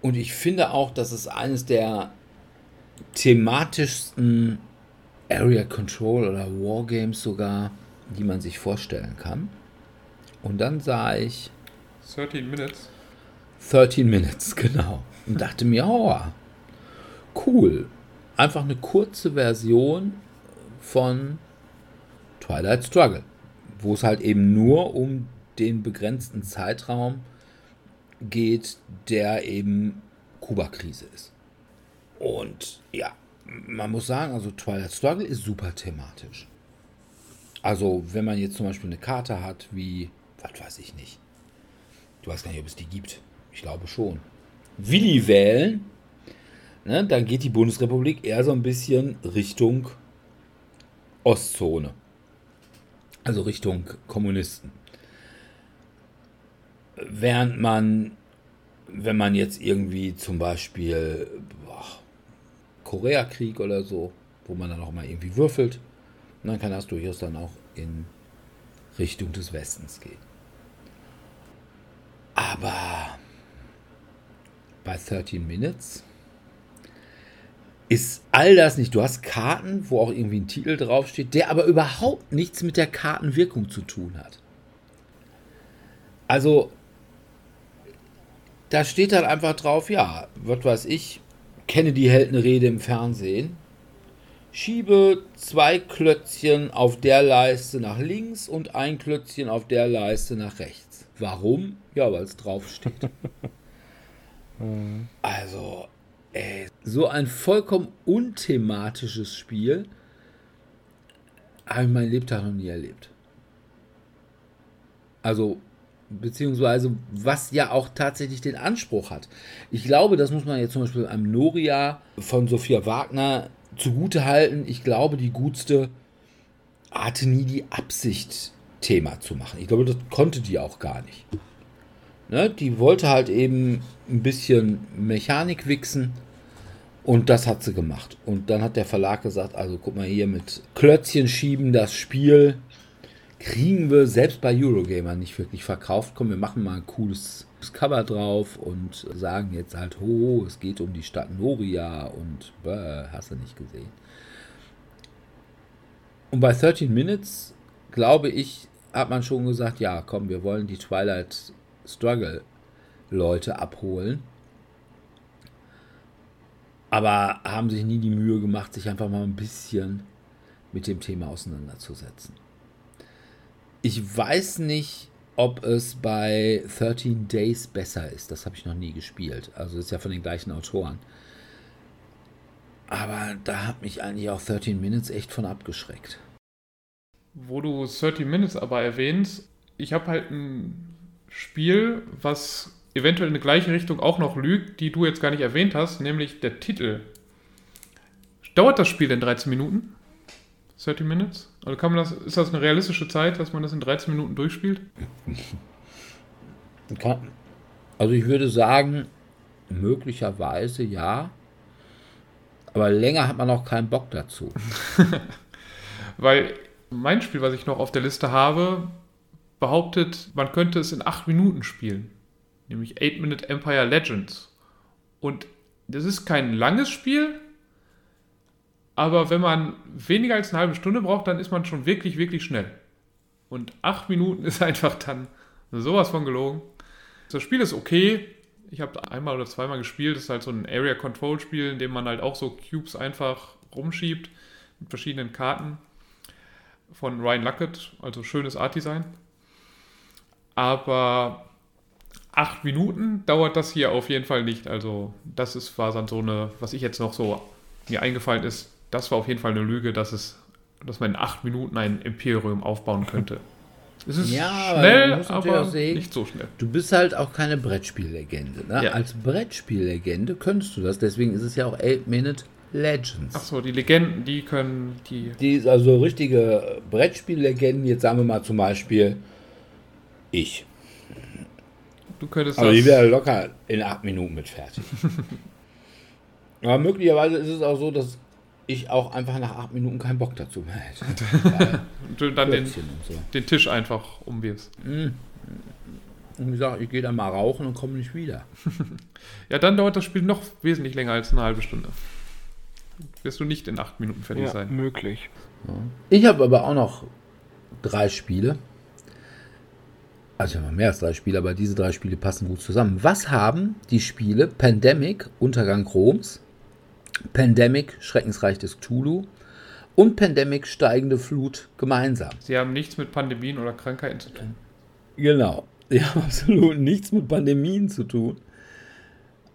Und ich finde auch, dass es eines der thematischsten Area Control oder Wargames sogar, die man sich vorstellen kann. Und dann sah ich 13 Minutes. 13 Minutes, genau. Und dachte mir, oh, cool. Einfach eine kurze Version von Twilight Struggle, wo es halt eben nur um den begrenzten Zeitraum geht, der eben Kuba-Krise ist. Und ja, man muss sagen, also Twilight Struggle ist super thematisch. Also, wenn man jetzt zum Beispiel eine Karte hat, wie, was weiß ich nicht. Du weißt gar nicht, ob es die gibt. Ich glaube schon. Willi wählen, ne, dann geht die Bundesrepublik eher so ein bisschen Richtung Ostzone. Also Richtung Kommunisten. Während man, wenn man jetzt irgendwie zum Beispiel Koreakrieg oder so, wo man dann auch mal irgendwie würfelt. Dann kann das durchaus dann auch in Richtung des Westens gehen. Aber bei 13 Minutes ist all das nicht. Du hast Karten, wo auch irgendwie ein Titel draufsteht, der aber überhaupt nichts mit der Kartenwirkung zu tun hat. Also, da steht dann einfach drauf, ja, was weiß ich, Kennedy hält eine Rede im Fernsehen. Schiebe zwei Klötzchen auf der Leiste nach links und ein Klötzchen auf der Leiste nach rechts. Warum? Ja, weil es draufsteht. *laughs* also, ey, so ein vollkommen unthematisches Spiel habe ich mein Lebtag noch nie erlebt. Also, beziehungsweise was ja auch tatsächlich den Anspruch hat. Ich glaube, das muss man jetzt zum Beispiel am Noria von Sophia Wagner zugute halten. Ich glaube, die Gutste hatte nie die Absicht, Thema zu machen. Ich glaube, das konnte die auch gar nicht. Ne? Die wollte halt eben ein bisschen Mechanik wichsen und das hat sie gemacht. Und dann hat der Verlag gesagt, also guck mal hier mit Klötzchen schieben das Spiel kriegen wir selbst bei Eurogamer nicht wirklich verkauft. Komm, wir machen mal ein cooles Cover drauf und sagen jetzt halt, ho, es geht um die Stadt Noria und bäh, hast du nicht gesehen. Und bei 13 Minutes, glaube ich, hat man schon gesagt, ja, komm, wir wollen die Twilight Struggle Leute abholen. Aber haben sich nie die Mühe gemacht, sich einfach mal ein bisschen mit dem Thema auseinanderzusetzen. Ich weiß nicht, ob es bei 13 Days besser ist. Das habe ich noch nie gespielt. Also ist ja von den gleichen Autoren. Aber da hat mich eigentlich auch 13 Minutes echt von abgeschreckt. Wo du 13 Minutes aber erwähnst, ich habe halt ein Spiel, was eventuell in die gleiche Richtung auch noch lügt, die du jetzt gar nicht erwähnt hast, nämlich der Titel. Dauert das Spiel denn 13 Minuten? 30 Minutes? Also kann man das, ist das eine realistische Zeit, dass man das in 13 Minuten durchspielt? *laughs* Also ich würde sagen, möglicherweise ja. Aber länger hat man auch keinen Bock dazu. *laughs* Weil mein Spiel, was ich noch auf der Liste habe, behauptet, man könnte es in 8 Minuten spielen. Nämlich 8 Minute Empire Legends. Und das ist kein langes Spiel, aber wenn man weniger als eine halbe Stunde braucht, dann ist man schon wirklich, wirklich schnell. Und acht Minuten *laughs* ist einfach dann sowas von gelogen. Das Spiel ist okay. Ich habe einmal oder zweimal gespielt. Das ist halt so ein Area Control Spiel, in dem man halt auch so Cubes einfach rumschiebt mit verschiedenen Karten von Ryan Luckett. Also schönes Art Design. Aber acht Minuten dauert das hier auf jeden Fall nicht. Also das ist, war dann so eine, was ich jetzt noch so mir eingefallen ist, das war auf jeden Fall eine Lüge, dass es, dass man in acht Minuten ein Imperium aufbauen könnte. Es ist ja, schnell, aber sehen, nicht so schnell. Du bist halt auch keine Brettspiellegende. Ne? Ja. Als Brettspiellegende könntest du das, deswegen ist es ja auch 8 Minute Legends. Achso, die Legenden, die können die. Die ist also richtige Brettspiellegenden. Jetzt sagen wir mal zum Beispiel ich. Du könntest Aber das. die wäre locker in acht Minuten mit fertig. *laughs* Aber möglicherweise ist es auch so, dass ich auch einfach nach acht Minuten keinen Bock dazu mehr hätte. *laughs* du dann den, und so. den Tisch einfach umwirfst. Und ich sage, ich gehe dann mal rauchen und komme nicht wieder. *laughs* Ja, dann dauert das Spiel noch wesentlich länger als eine halbe Stunde. Wirst du nicht in acht Minuten fertig Ja, sein. möglich. Ich habe aber auch noch drei Spiele. Also noch mehr als drei Spiele, aber diese drei Spiele passen gut zusammen. Was haben die Spiele Pandemic, Untergang Chroms, Pandemic, Schreckensreich des Cthulhu und Pandemic, steigende Flut gemeinsam? Sie haben nichts mit Pandemien oder Krankheiten zu tun. Genau. Die haben *laughs* absolut nichts mit Pandemien zu tun.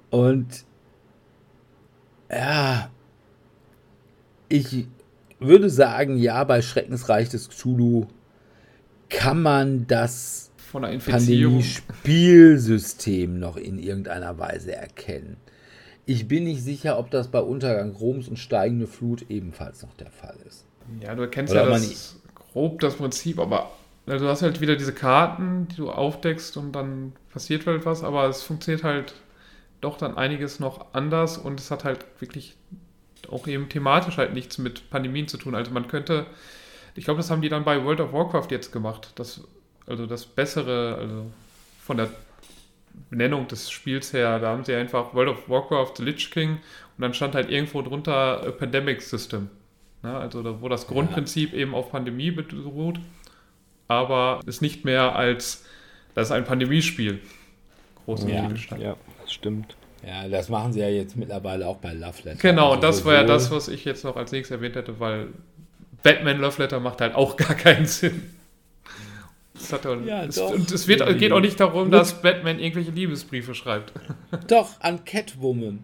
Und ja, ich würde sagen, ja, bei Schreckensreich des Cthulhu kann man das Von der Infizierung. Pandemie-Spielsystem noch in irgendeiner Weise erkennen. Ich bin nicht sicher, ob das bei Untergang Roms und steigende Flut ebenfalls noch der Fall ist. Ja, du erkennst Oder ja das grob das Prinzip, aber du hast halt wieder diese Karten, die du aufdeckst und dann passiert halt was, aber es funktioniert halt doch dann einiges noch anders und es hat halt wirklich auch eben thematisch halt nichts mit Pandemien zu tun. Also man könnte, ich glaube, das haben die dann bei World of Warcraft jetzt gemacht, das, also das Bessere, also von der Benennung des Spiels her, da haben sie einfach World of Warcraft The Lich King und dann stand halt irgendwo drunter äh, Pandemic System. Ne? Also da, wo das Grundprinzip eben auf Pandemie beruht, aber ist nicht mehr als, das ist ein Pandemiespiel. Groß Ja. Ja, das stimmt. Ja, das machen sie ja jetzt mittlerweile auch bei Love Letter. Genau, Also und das war ja das, was ich jetzt noch als nächstes erwähnt hätte, weil Batman Love Letter macht halt auch *laughs* gar keinen Sinn. Das hat ja, Ja, es, doch. und es wird, geht auch nicht darum, Mit- dass Batman irgendwelche Liebesbriefe schreibt. *laughs* Doch, an Catwoman.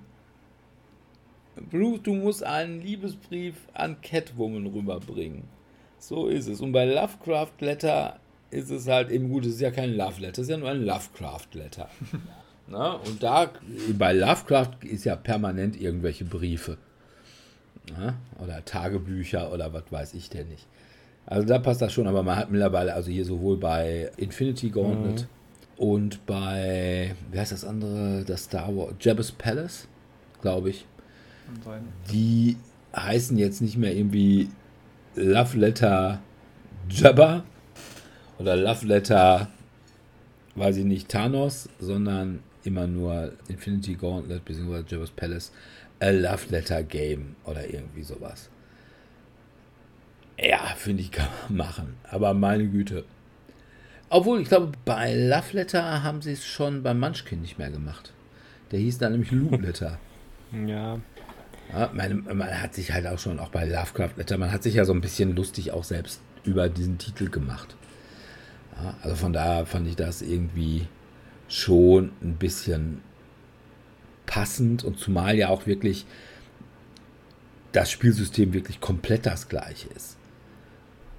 Bruce, du musst einen Liebesbrief an Catwoman rüberbringen. So ist es. Und bei Lovecraft Letter ist es halt eben gut, es ist ja kein Love Letter, es ist ja nur ein Lovecraft Letter. *laughs* Na, und da, bei Lovecraft ist ja permanent irgendwelche Briefe. Na, oder Tagebücher oder was weiß ich denn nicht. Also da passt das schon, aber man hat mittlerweile, also hier sowohl bei Infinity Gauntlet und bei, wie heißt das andere, das Star Wars, Jabba's Palace, glaube ich. Die heißen jetzt nicht mehr irgendwie Love Letter Jabba oder Love Letter, weiß ich nicht, Thanos, sondern immer nur Infinity Gauntlet bzw. Jabba's Palace, a Love Letter Game oder irgendwie sowas. Ja, finde ich, *laughs* kann man machen. Aber meine Güte. Obwohl, ich glaube, bei Love Letter haben sie es schon beim Munchkin nicht mehr gemacht. Der hieß dann nämlich Loop Letter. *laughs* Ja, Ja, meine, man hat sich halt auch schon, auch bei Lovecraft Letter, man hat sich ja so ein bisschen lustig auch selbst über diesen Titel gemacht. Ja, also von daher fand ich das irgendwie schon ein bisschen passend und zumal ja auch wirklich das Spielsystem wirklich komplett das gleiche ist.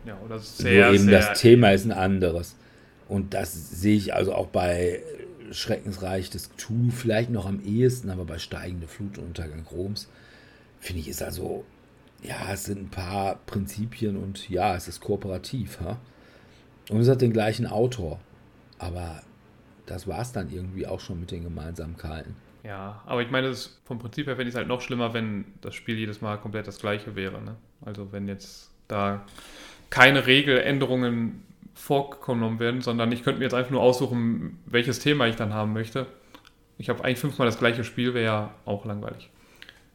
Ja, oder sehr, Nur eben sehr. das Thema ist ein anderes. Und das sehe ich also auch bei Schreckensreich des Cthulhu vielleicht noch am ehesten, aber bei steigende Flut und Untergang Roms finde ich ist also, ja, es sind ein paar Prinzipien und ja, es ist kooperativ. Ha? Und es hat den gleichen Autor. Aber das war es dann irgendwie auch schon mit den Gemeinsamkeiten. Ja, aber ich meine, das, vom Prinzip her fände ich es halt noch schlimmer, wenn das Spiel jedes Mal komplett das gleiche wäre. Ne? Also wenn jetzt da keine Regeländerungen vorgenommen werden, sondern ich könnte mir jetzt einfach nur aussuchen, welches Thema ich dann haben möchte. Ich habe eigentlich fünfmal das gleiche Spiel, wäre ja auch langweilig.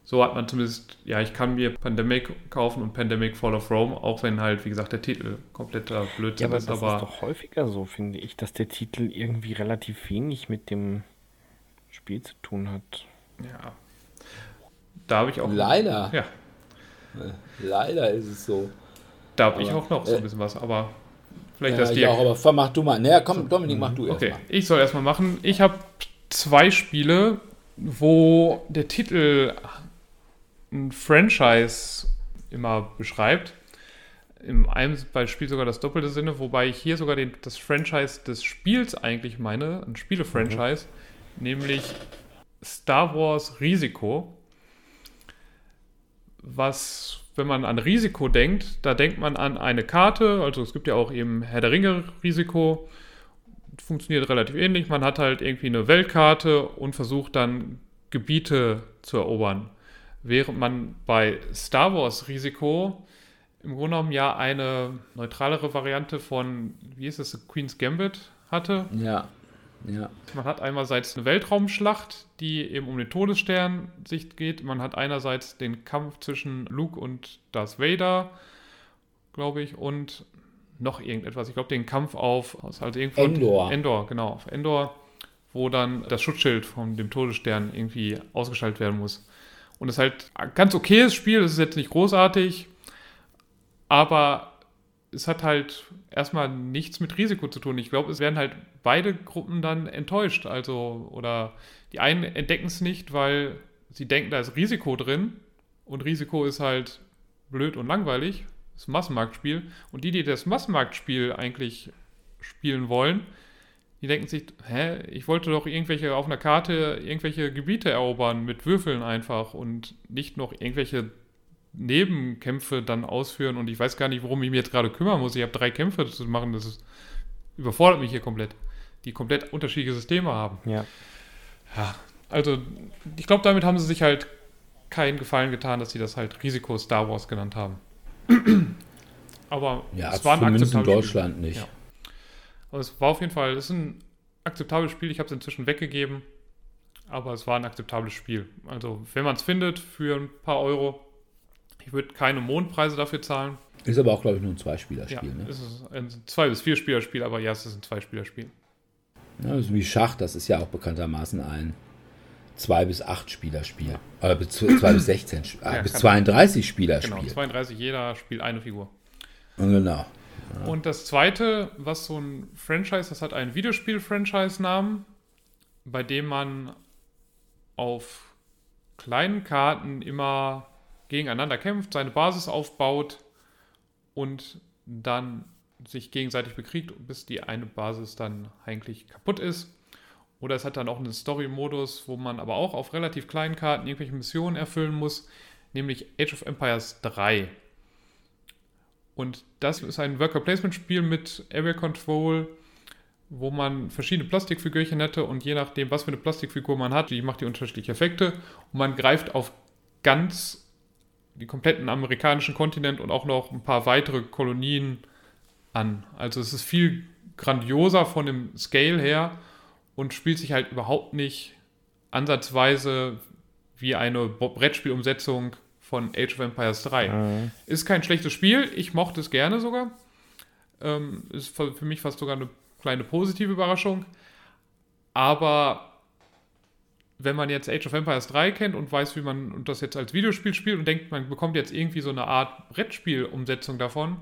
So hat man zumindest, ja, ich kann mir Pandemic kaufen und Pandemic Fall of Rome, auch wenn halt, wie gesagt, der Titel kompletter ja Blödsinn aber ist, das aber ist doch häufiger so, finde ich, dass der Titel irgendwie relativ wenig mit dem Spiel zu tun hat. ja. Da habe ich auch. Leider. Ja, Leider ist es so. Da habe ich auch noch so äh, ein bisschen was, aber vielleicht Ja, das dir auch, aber mach du mal. Naja, komm, Dominik, mach du erst Okay, mal. ich soll erstmal machen. Ich habe zwei Spiele, wo der Titel ein Franchise immer beschreibt. Im einen Beispiel sogar das doppelte Sinne, wobei ich hier sogar den, das Franchise des Spiels eigentlich meine, ein Spiele-Franchise, nämlich Star Wars Risiko. was, wenn man an Risiko denkt, da denkt man an eine Karte, also es gibt ja auch eben Herr der Ringe-Risiko, funktioniert relativ ähnlich. Man hat halt irgendwie eine Weltkarte und versucht dann Gebiete zu erobern. Während man bei Star Wars Risiko im Grunde genommen ja eine neutralere Variante von, wie ist es, Queen's Gambit hatte. Ja. Ja. Man hat einerseits eine Weltraumschlacht, die eben um den Todesstern sich geht. Man hat einerseits den Kampf zwischen Luke und Darth Vader, glaube ich, und noch irgendetwas. Ich glaube, den Kampf auf also irgendwo Endor. Endor, genau, auf Endor, wo dann das Schutzschild von dem Todesstern irgendwie ausgeschaltet werden muss. Und es ist halt ein ganz okayes Spiel, es ist jetzt nicht großartig, aber es hat halt erstmal nichts mit Risiko zu tun. Ich glaube, es werden halt beide Gruppen dann enttäuscht. Also, oder die einen entdecken es nicht, weil sie denken, da ist Risiko drin. Und Risiko ist halt blöd und langweilig. Das Massenmarktspiel. Und die, die das Massenmarktspiel eigentlich spielen wollen, die denken sich, hä, ich wollte doch irgendwelche auf einer Karte irgendwelche Gebiete erobern mit Würfeln einfach und nicht noch irgendwelche Nebenkämpfe dann ausführen und ich weiß gar nicht, worum ich mich jetzt gerade kümmern muss. Ich habe drei Kämpfe zu machen, das ist, überfordert mich hier komplett. Die komplett unterschiedliche Systeme haben. Ja. Ja, also ich glaube, damit haben sie sich halt keinen Gefallen getan, dass sie das halt Risiko Star Wars genannt haben. *clears throat* Aber Ja, es war ein in akzeptables Deutschland Spiel. nicht. Ja. Aber es war auf jeden Fall, es ist ein akzeptables Spiel. Ich habe es inzwischen weggegeben, aber es war ein akzeptables Spiel. Also wenn man es findet für ein paar Euro, ich würde keine Mondpreise dafür zahlen. Ist aber auch, glaube ich, nur ein Ja, Zweispielerspiel. ne? es ist ein zwei bis vier Spielerspiel, aber ja, es ist ein Zwei-Spielerspiel. Ja, ist wie Schach, das ist ja auch bekanntermaßen ein 2 bis 8 Spielerspiel. Oder bis 2 bis 16, Sp- äh, Ja, bis kann- 32 Spielerspiel. Genau, 32, jeder spielt eine Figur. Genau. Und das zweite, was so ein Franchise, das hat einen Videospiel-Franchise-Namen, bei dem man auf kleinen Karten immer gegeneinander kämpft, seine Basis aufbaut und dann sich gegenseitig bekriegt, bis die eine Basis dann eigentlich kaputt ist. Oder es hat dann auch einen Story-Modus, wo man aber auch auf relativ kleinen Karten irgendwelche Missionen erfüllen muss, nämlich Age of Empires 3. Und das ist ein Worker-Placement-Spiel mit Area Control, wo man verschiedene Plastikfigürchen hätte und je nachdem, was für eine Plastikfigur man hat, die macht die unterschiedliche Effekte und man greift auf ganz die kompletten amerikanischen Kontinent und auch noch ein paar weitere Kolonien an. Also es ist viel grandioser von dem Scale her und spielt sich halt überhaupt nicht ansatzweise wie eine Brettspielumsetzung von Age of Empires 3. Mhm. Ist kein schlechtes Spiel, ich mochte es gerne sogar. Ähm, ist für mich fast sogar eine kleine positive Überraschung. Aber wenn man jetzt Age of Empires 3 kennt und weiß, wie man das jetzt als Videospiel spielt und denkt, man bekommt jetzt irgendwie so eine Art Brettspielumsetzung davon,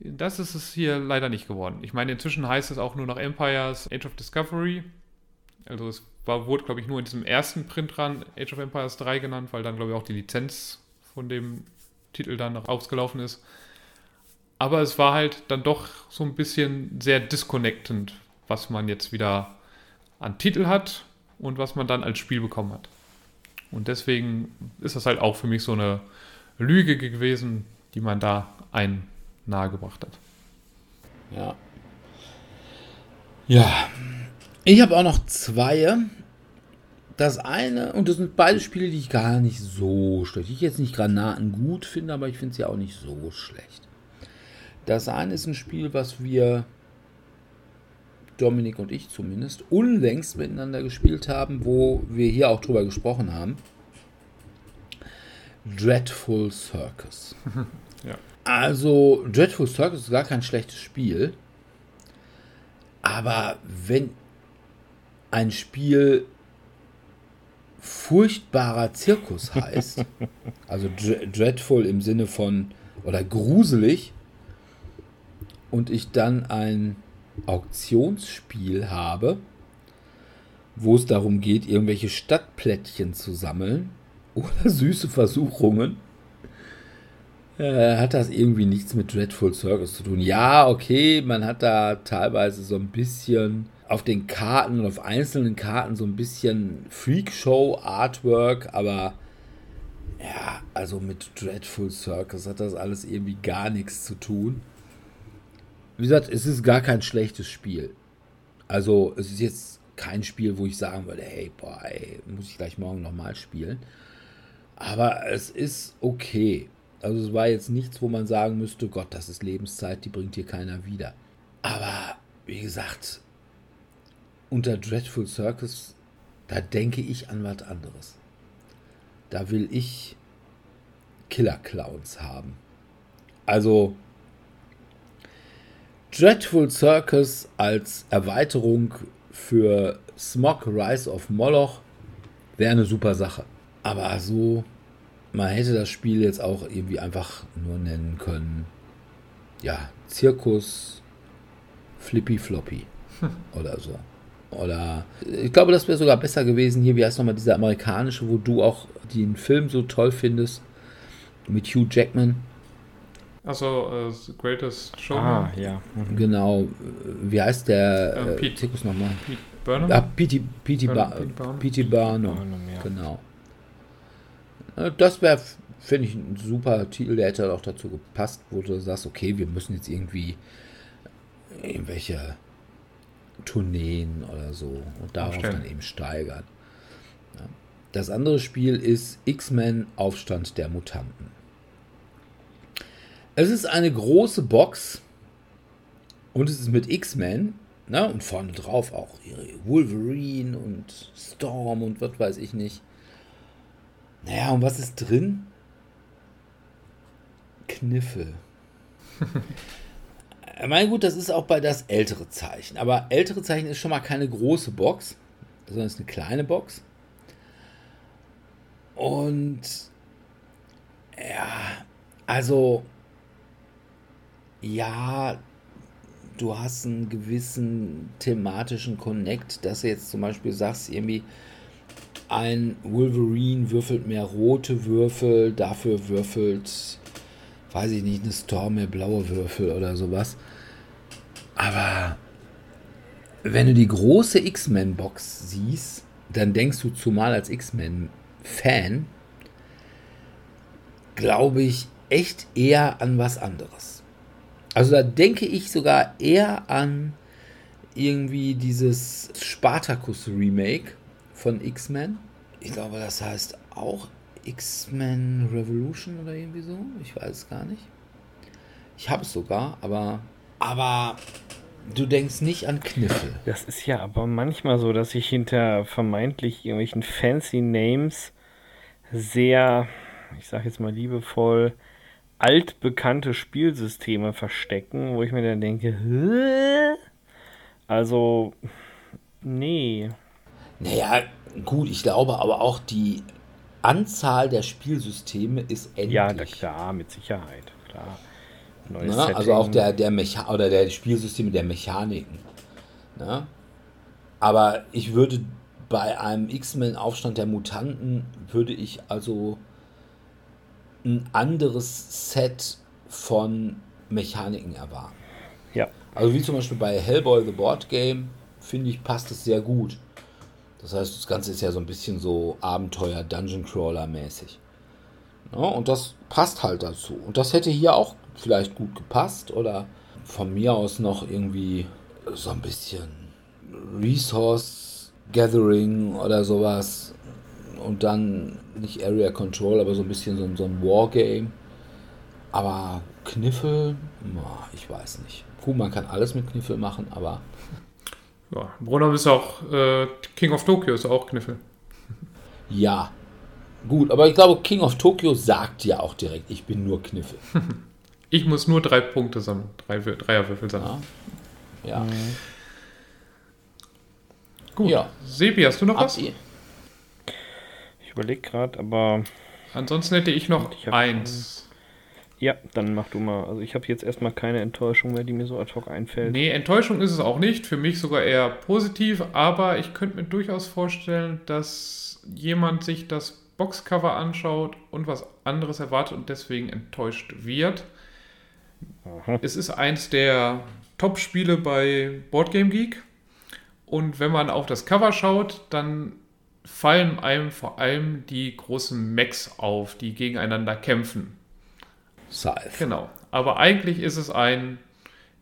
das ist es hier leider nicht geworden. Ich meine, inzwischen heißt es auch nur noch Empires Age of Discovery. Also es war, wurde, glaube ich, nur in diesem ersten Print dran Age of Empires 3 genannt, weil dann, glaube ich, auch die Lizenz von dem Titel dann noch ausgelaufen ist. Aber es war halt dann doch so ein bisschen sehr disconnectend, was man jetzt wieder an Titel hat und was man dann als Spiel bekommen hat. Und deswegen ist das halt auch für mich so eine Lüge gewesen, die man da ein nahegebracht hat. Ja. Ja. Ich habe auch noch zwei. Das eine, und das sind beide Spiele, die ich gar nicht so schlecht. Ich jetzt nicht Granaten gut finde, aber ich finde sie auch nicht so schlecht. Das eine ist ein Spiel, was wir, Dominik und ich zumindest, unlängst miteinander gespielt haben, wo wir hier auch drüber gesprochen haben. Dreadful Circus. *laughs* Ja. Also, Dreadful Circus ist gar kein schlechtes Spiel. Aber wenn ein Spiel furchtbarer Zirkus heißt, *laughs* also dre- dreadful im Sinne von oder gruselig, und ich dann ein Auktionsspiel habe, wo es darum geht, irgendwelche Stadtplättchen zu sammeln oder *laughs* süße Versuchungen, äh, hat das irgendwie nichts mit Dreadful Circus zu tun. Ja, okay, man hat da teilweise so ein bisschen auf den Karten und auf einzelnen Karten so ein bisschen Freakshow-Artwork, aber Ja, also mit Dreadful Circus hat das alles irgendwie gar nichts zu tun. Wie gesagt, es ist gar kein schlechtes Spiel. Also, es ist jetzt kein Spiel, wo ich sagen würde, hey, boah, ey, muss ich gleich morgen nochmal spielen. Aber es ist okay. Also es war jetzt nichts, wo man sagen müsste, Gott, das ist Lebenszeit, die bringt hier keiner wieder. Aber wie gesagt, unter Dreadful Circus, da denke ich an was anderes. Da will ich Killer Clowns haben. Also Dreadful Circus als Erweiterung für Smog Rise of Moloch wäre eine super Sache. Aber so, man hätte das Spiel jetzt auch irgendwie einfach nur nennen können. Ja, Zirkus Flippy Floppy *laughs* oder so. Oder ich glaube, das wäre sogar besser gewesen hier, wie heißt nochmal dieser amerikanische, wo du auch den Film so toll findest, mit Hugh Jackman. Also uh, The Greatest Showman. Ah, ja. Mhm. Genau. Wie heißt der Ähm, äh, Pete- Zirkus nochmal? Pete Burnham? Ja, P.T. P.T. Burnham, Ba- Pete Burnham. Barnum. Barnum, ja. Genau. Äh, Das wäre, finde ich, ein super Titel, der hätte auch dazu gepasst, wo du sagst, okay, wir müssen jetzt irgendwie irgendwelche Tourneen oder so und darauf Aufstellen. dann eben steigern. Das andere Spiel ist X-Men Aufstand der Mutanten. Es ist eine große Box und es ist mit X-Men ne, und vorne drauf auch Wolverine und Storm und was weiß ich nicht. Naja, und was ist drin? Kniffel. *laughs* Ich meine, gut, das ist auch bei das ältere Zeichen. Aber ältere Zeichen ist schon mal keine große Box, sondern ist eine kleine Box. Und ja, also ja, du hast einen gewissen thematischen Connect, dass du jetzt zum Beispiel sagst, irgendwie ein Wolverine würfelt mehr rote Würfel, dafür würfelt, weiß ich nicht, eine Storm mehr blaue Würfel oder sowas. Aber wenn du die große X-Men-Box siehst, dann denkst du zumal als X-Men-Fan, glaube ich, echt eher an was anderes. Also da denke ich sogar eher an irgendwie dieses Spartacus Remake von X-Men. Ich glaube, das heißt auch X-Men Revolution oder irgendwie so. Ich weiß es gar nicht. Ich habe es sogar, aber aber du denkst nicht an Kniffel. Das ist ja aber manchmal so, dass sich hinter vermeintlich irgendwelchen fancy Names sehr, ich sag jetzt mal liebevoll, altbekannte Spielsysteme verstecken, wo ich mir dann denke, Hä? also, nee. Naja, gut, ich glaube aber auch die Anzahl der Spielsysteme ist endlich. Ja, na klar, mit Sicherheit, klar. Neues Ne? Also auch der, der Mecha oder der Spielsysteme der Mechaniken. Ne? Aber ich würde bei einem X-Men Aufstand der Mutanten würde ich also ein anderes Set von Mechaniken erwarten. Ja, Also wie zum Beispiel bei Hellboy The Board Game, finde ich, passt es sehr gut. Das heißt, das Ganze ist ja so ein bisschen so Abenteuer, Dungeon Crawler mäßig. Ja, und das passt halt dazu. Und das hätte hier auch vielleicht gut gepasst oder von mir aus noch irgendwie so ein bisschen Resource Gathering oder sowas. Und dann nicht Area Control, aber so ein bisschen so, ein- so ein Wargame. Aber Kniffel, na, ich weiß nicht. Gut, man kann alles mit Kniffel machen, aber Ja, Brunner ist auch äh, King of Tokyo ist auch Kniffel. *laughs* ja. Gut, aber ich glaube, King of Tokyo sagt ja auch direkt, ich bin nur Kniffel. *laughs* Ich muss nur drei Punkte sammeln, drei Wür- Dreierwürfel sammeln. Ja. Ja. Gut. Ja. Sebi, hast du noch Habt was? Ich überlege gerade, aber Ansonsten hätte ich noch Ich eins. ja, dann mach du mal. Also ich habe jetzt erstmal keine Enttäuschung mehr, die mir so ad hoc einfällt. Nee, Enttäuschung ist es auch nicht. Für mich sogar eher positiv, aber ich könnte mir durchaus vorstellen, dass jemand sich das Boxcover anschaut und was anderes erwartet und deswegen enttäuscht wird. Aha. Es ist eins der Top-Spiele bei Boardgame Geek. Und wenn man auf das Cover schaut, dann fallen einem vor allem die großen Mechs auf, die gegeneinander kämpfen. Scythe. Genau. Aber eigentlich ist es ein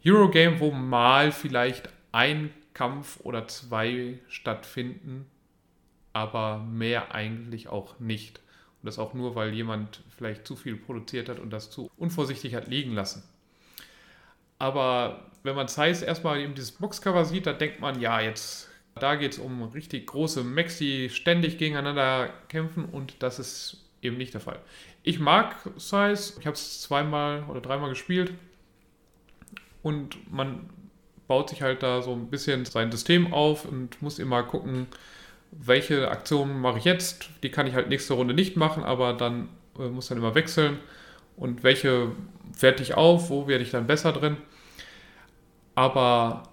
Eurogame, wo mal vielleicht ein Kampf oder zwei stattfinden, aber mehr eigentlich auch nicht. Und das auch nur, weil jemand vielleicht zu viel produziert hat und das zu unvorsichtig hat liegen lassen. Aber wenn man Zeiss erstmal eben dieses Boxcover sieht, dann denkt man, ja, jetzt da geht es um richtig große Mechs, die ständig gegeneinander kämpfen und das ist eben nicht der Fall. Ich mag Size, ich habe es zweimal oder dreimal gespielt und man baut sich halt da so ein bisschen sein System auf und muss immer gucken, welche Aktionen mache ich jetzt. Die kann ich halt nächste Runde nicht machen, aber dann äh, muss dann immer wechseln und welche werte ich auf, wo werde ich dann besser drin. Aber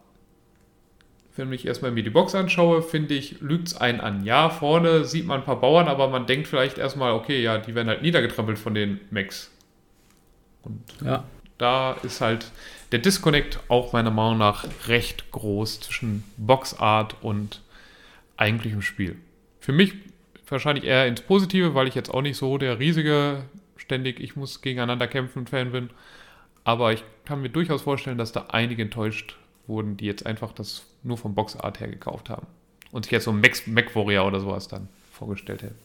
wenn ich erstmal mir die Box anschaue, finde ich, lügt es einen an. Ja, vorne sieht man ein paar Bauern, aber man denkt vielleicht erstmal, okay, ja, die werden halt niedergetrampelt von den Mechs. Und ja. da ist halt der Disconnect auch meiner Meinung nach recht groß zwischen Boxart und eigentlichem Spiel. Für mich wahrscheinlich eher ins Positive, weil ich jetzt auch nicht so der riesige, ständig, ich muss gegeneinander kämpfen Fan bin. Aber ich kann mir durchaus vorstellen, dass da einige enttäuscht wurden, die jetzt einfach das nur vom Boxart her gekauft haben. Und sich jetzt so Mac, Mac Warrior oder sowas dann vorgestellt hätten.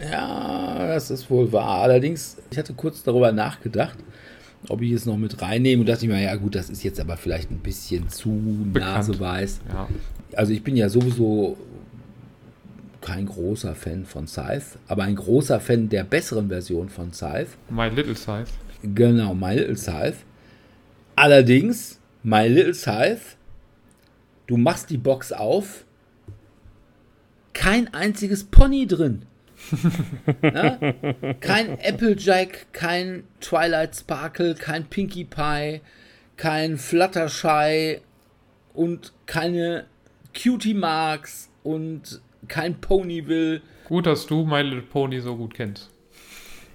Ja, das ist wohl wahr. Allerdings, ich hatte kurz darüber nachgedacht, ob ich es noch mit reinnehme und dachte ich mir, ja gut, das ist jetzt aber vielleicht ein bisschen zu Bekannt. naseweiß. Ja. Also ich bin ja sowieso kein großer Fan von Scythe, aber ein großer Fan der besseren Version von Scythe. My Little Scythe. Genau, My Little Scythe. Allerdings My Little Scythe, du machst die Box auf, kein einziges Pony drin. *laughs* kein Applejack, kein Twilight Sparkle, kein Pinkie Pie, kein Fluttershy und keine Cutie Marks und kein Ponyville. Gut, dass du My Little Pony so gut kennst.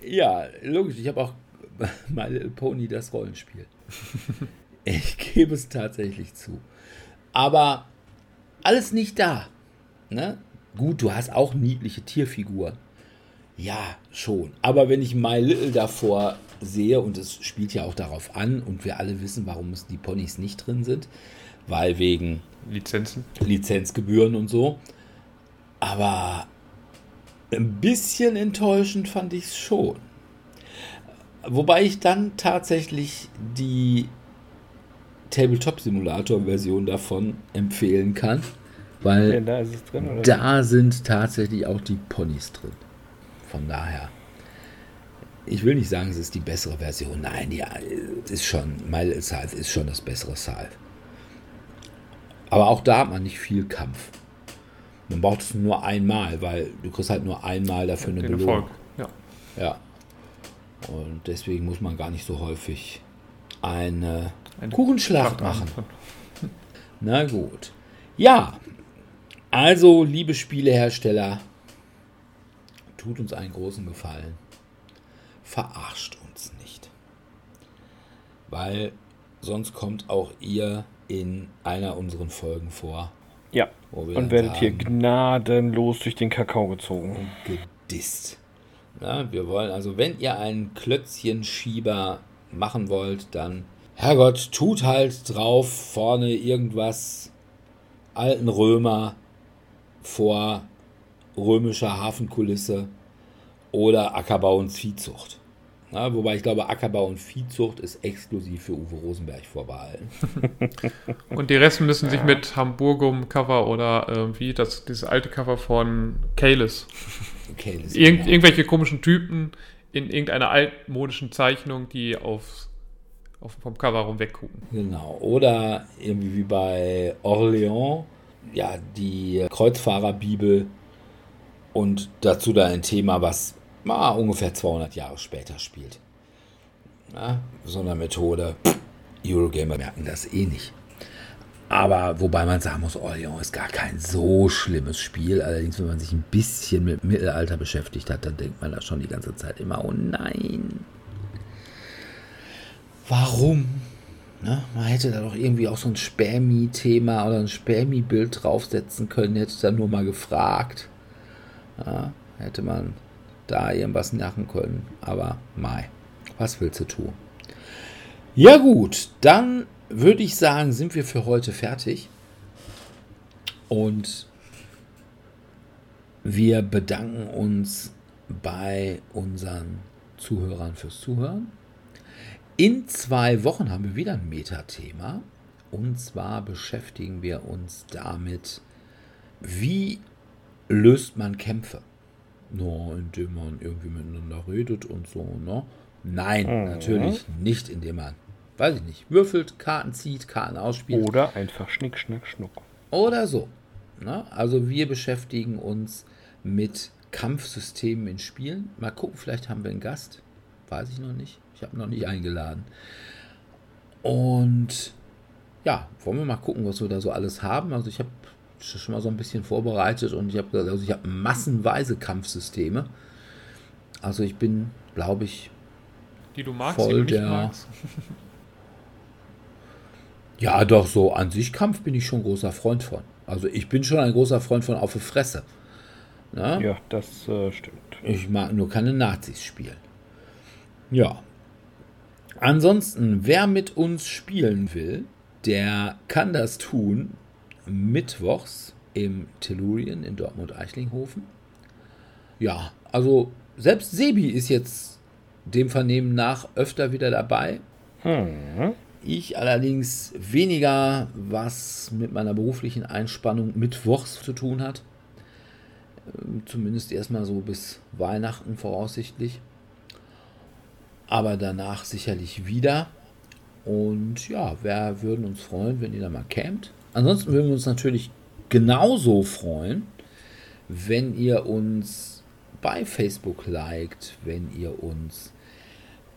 Ja, logisch. Ich habe auch *laughs* My Little Pony das Rollenspiel. *laughs* Ich gebe es tatsächlich zu. Aber alles nicht da. Ne? Gut, du hast auch niedliche Tierfiguren. Ja, schon. Aber wenn ich My Little davor sehe, und es spielt ja auch darauf an, und wir alle wissen, warum es die Ponys nicht drin sind, weil wegen Lizenzen, Lizenzgebühren und so. Aber ein bisschen enttäuschend fand ich es schon. Wobei ich dann tatsächlich die Tabletop-Simulator-Version davon empfehlen kann. Weil ja, da, drin, da sind tatsächlich auch die Ponys drin. Von daher. Ich will nicht sagen, es ist die bessere Version. Nein, ja, ist schon, My Scythe ist schon das bessere Scythe. Aber auch da hat man nicht viel Kampf. Man braucht es nur einmal, weil du kriegst halt nur einmal dafür eine Den Belohnung. Ja. ja. Und deswegen muss man gar nicht so häufig eine eine Kuchenschlacht machen. *laughs* Na gut. Ja, also liebe Spielehersteller, tut uns einen großen Gefallen. Verarscht uns nicht. Weil sonst kommt auch ihr in einer unserer Folgen vor. Ja. und werdet hier gnadenlos durch den Kakao gezogen. Und gedisst. Na, wir wollen also, wenn ihr einen Klötzchenschieber machen wollt, dann Herrgott, tut halt drauf vorne irgendwas alten Römer vor römischer Hafenkulisse oder Ackerbau und Viehzucht. Na, wobei ich glaube, Ackerbau und Viehzucht ist exklusiv für Uwe Rosenberg vorbehalten. *laughs* und die Resten müssen sich mit Hamburgum-Cover oder äh, wie das, dieses alte Cover von Kalis. Kalis Irgend, ja. Irgendwelche komischen Typen in irgendeiner altmodischen Zeichnung, die aufs auf, vom Cover rum weggucken. Genau. Oder irgendwie wie bei Orléans, ja, die Kreuzfahrerbibel und dazu da ein Thema, was ah, ungefähr 200 Jahre später spielt. Ja, so eine Methode. Eurogamer merken das eh nicht. Aber wobei man sagen muss, Orléans ist gar kein so schlimmes Spiel. Allerdings, wenn man sich ein bisschen mit Mittelalter beschäftigt hat, dann denkt man da schon die ganze Zeit immer, oh nein, warum? Ne? Man hätte da doch irgendwie auch so ein Spermi-Thema oder ein Spermi-Bild draufsetzen können, hätte da nur mal gefragt. Ja, hätte man da irgendwas machen können. Aber mai, was willst du tun? Ja gut, dann würde ich sagen, sind wir für heute fertig. Und wir bedanken uns bei unseren Zuhörern fürs Zuhören. In zwei Wochen haben wir wieder ein Metathema. Und zwar beschäftigen wir uns damit, wie löst man Kämpfe? No, indem man irgendwie miteinander redet und so, ne? Nein, mhm. natürlich nicht, indem man, weiß ich nicht, würfelt, Karten zieht, Karten ausspielt. Oder einfach Schnick, Schnack, Schnuck. Oder so. Ne? Also wir beschäftigen uns mit Kampfsystemen in Spielen. Mal gucken, vielleicht haben wir einen Gast. Weiß ich noch nicht. Ich habe noch nicht eingeladen. Und ja, wollen wir mal gucken, was wir da so alles haben. Also ich habe schon mal so ein bisschen vorbereitet und ich habe also ich habe massenweise Kampfsysteme. Also ich bin, glaube ich, die du magst, voll die du der. Magst. *laughs* ja, doch so an sich Kampf bin ich schon großer Freund von. Also ich bin schon ein großer Freund von auf die Fresse. Na? Ja, das äh, stimmt. Ich mag nur keine Nazis spielen. Ja. Ansonsten, wer mit uns spielen will, der kann das tun mittwochs im Tellurien in Dortmund-Eichlinghofen. Ja, also selbst Sebi ist jetzt dem Vernehmen nach öfter wieder dabei. Hm. Ich allerdings weniger, was mit meiner beruflichen Einspannung mittwochs zu tun hat. Ähm, zumindest erstmal so bis Weihnachten voraussichtlich. Aber danach sicherlich wieder. Und ja, wir würden uns freuen, wenn ihr da mal campt. Ansonsten würden wir uns natürlich genauso freuen, wenn ihr uns bei Facebook liked, wenn ihr uns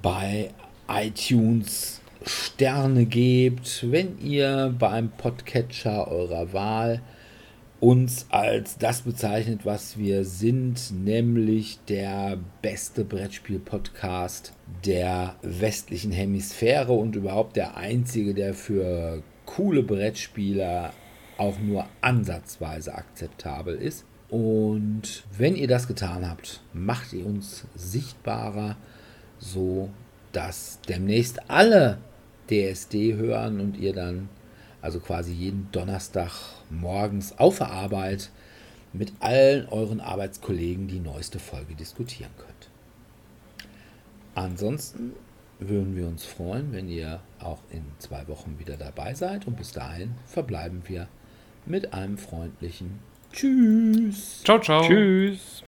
bei iTunes Sterne gebt, wenn ihr beim Podcatcher eurer Wahl uns als das bezeichnet, was wir sind, nämlich der beste Brettspiel-Podcast der westlichen Hemisphäre und überhaupt der einzige, der für coole Brettspieler auch nur ansatzweise akzeptabel ist. Und wenn ihr das getan habt, macht ihr uns sichtbarer, so dass demnächst alle DSD hören und ihr dann also quasi jeden Donnerstag morgens auf der Arbeit mit allen euren Arbeitskollegen die neueste Folge diskutieren könnt. Ansonsten würden wir uns freuen, wenn ihr auch in zwei Wochen wieder dabei seid und bis dahin verbleiben wir mit einem freundlichen Tschüss. Ciao, ciao. Tschüss.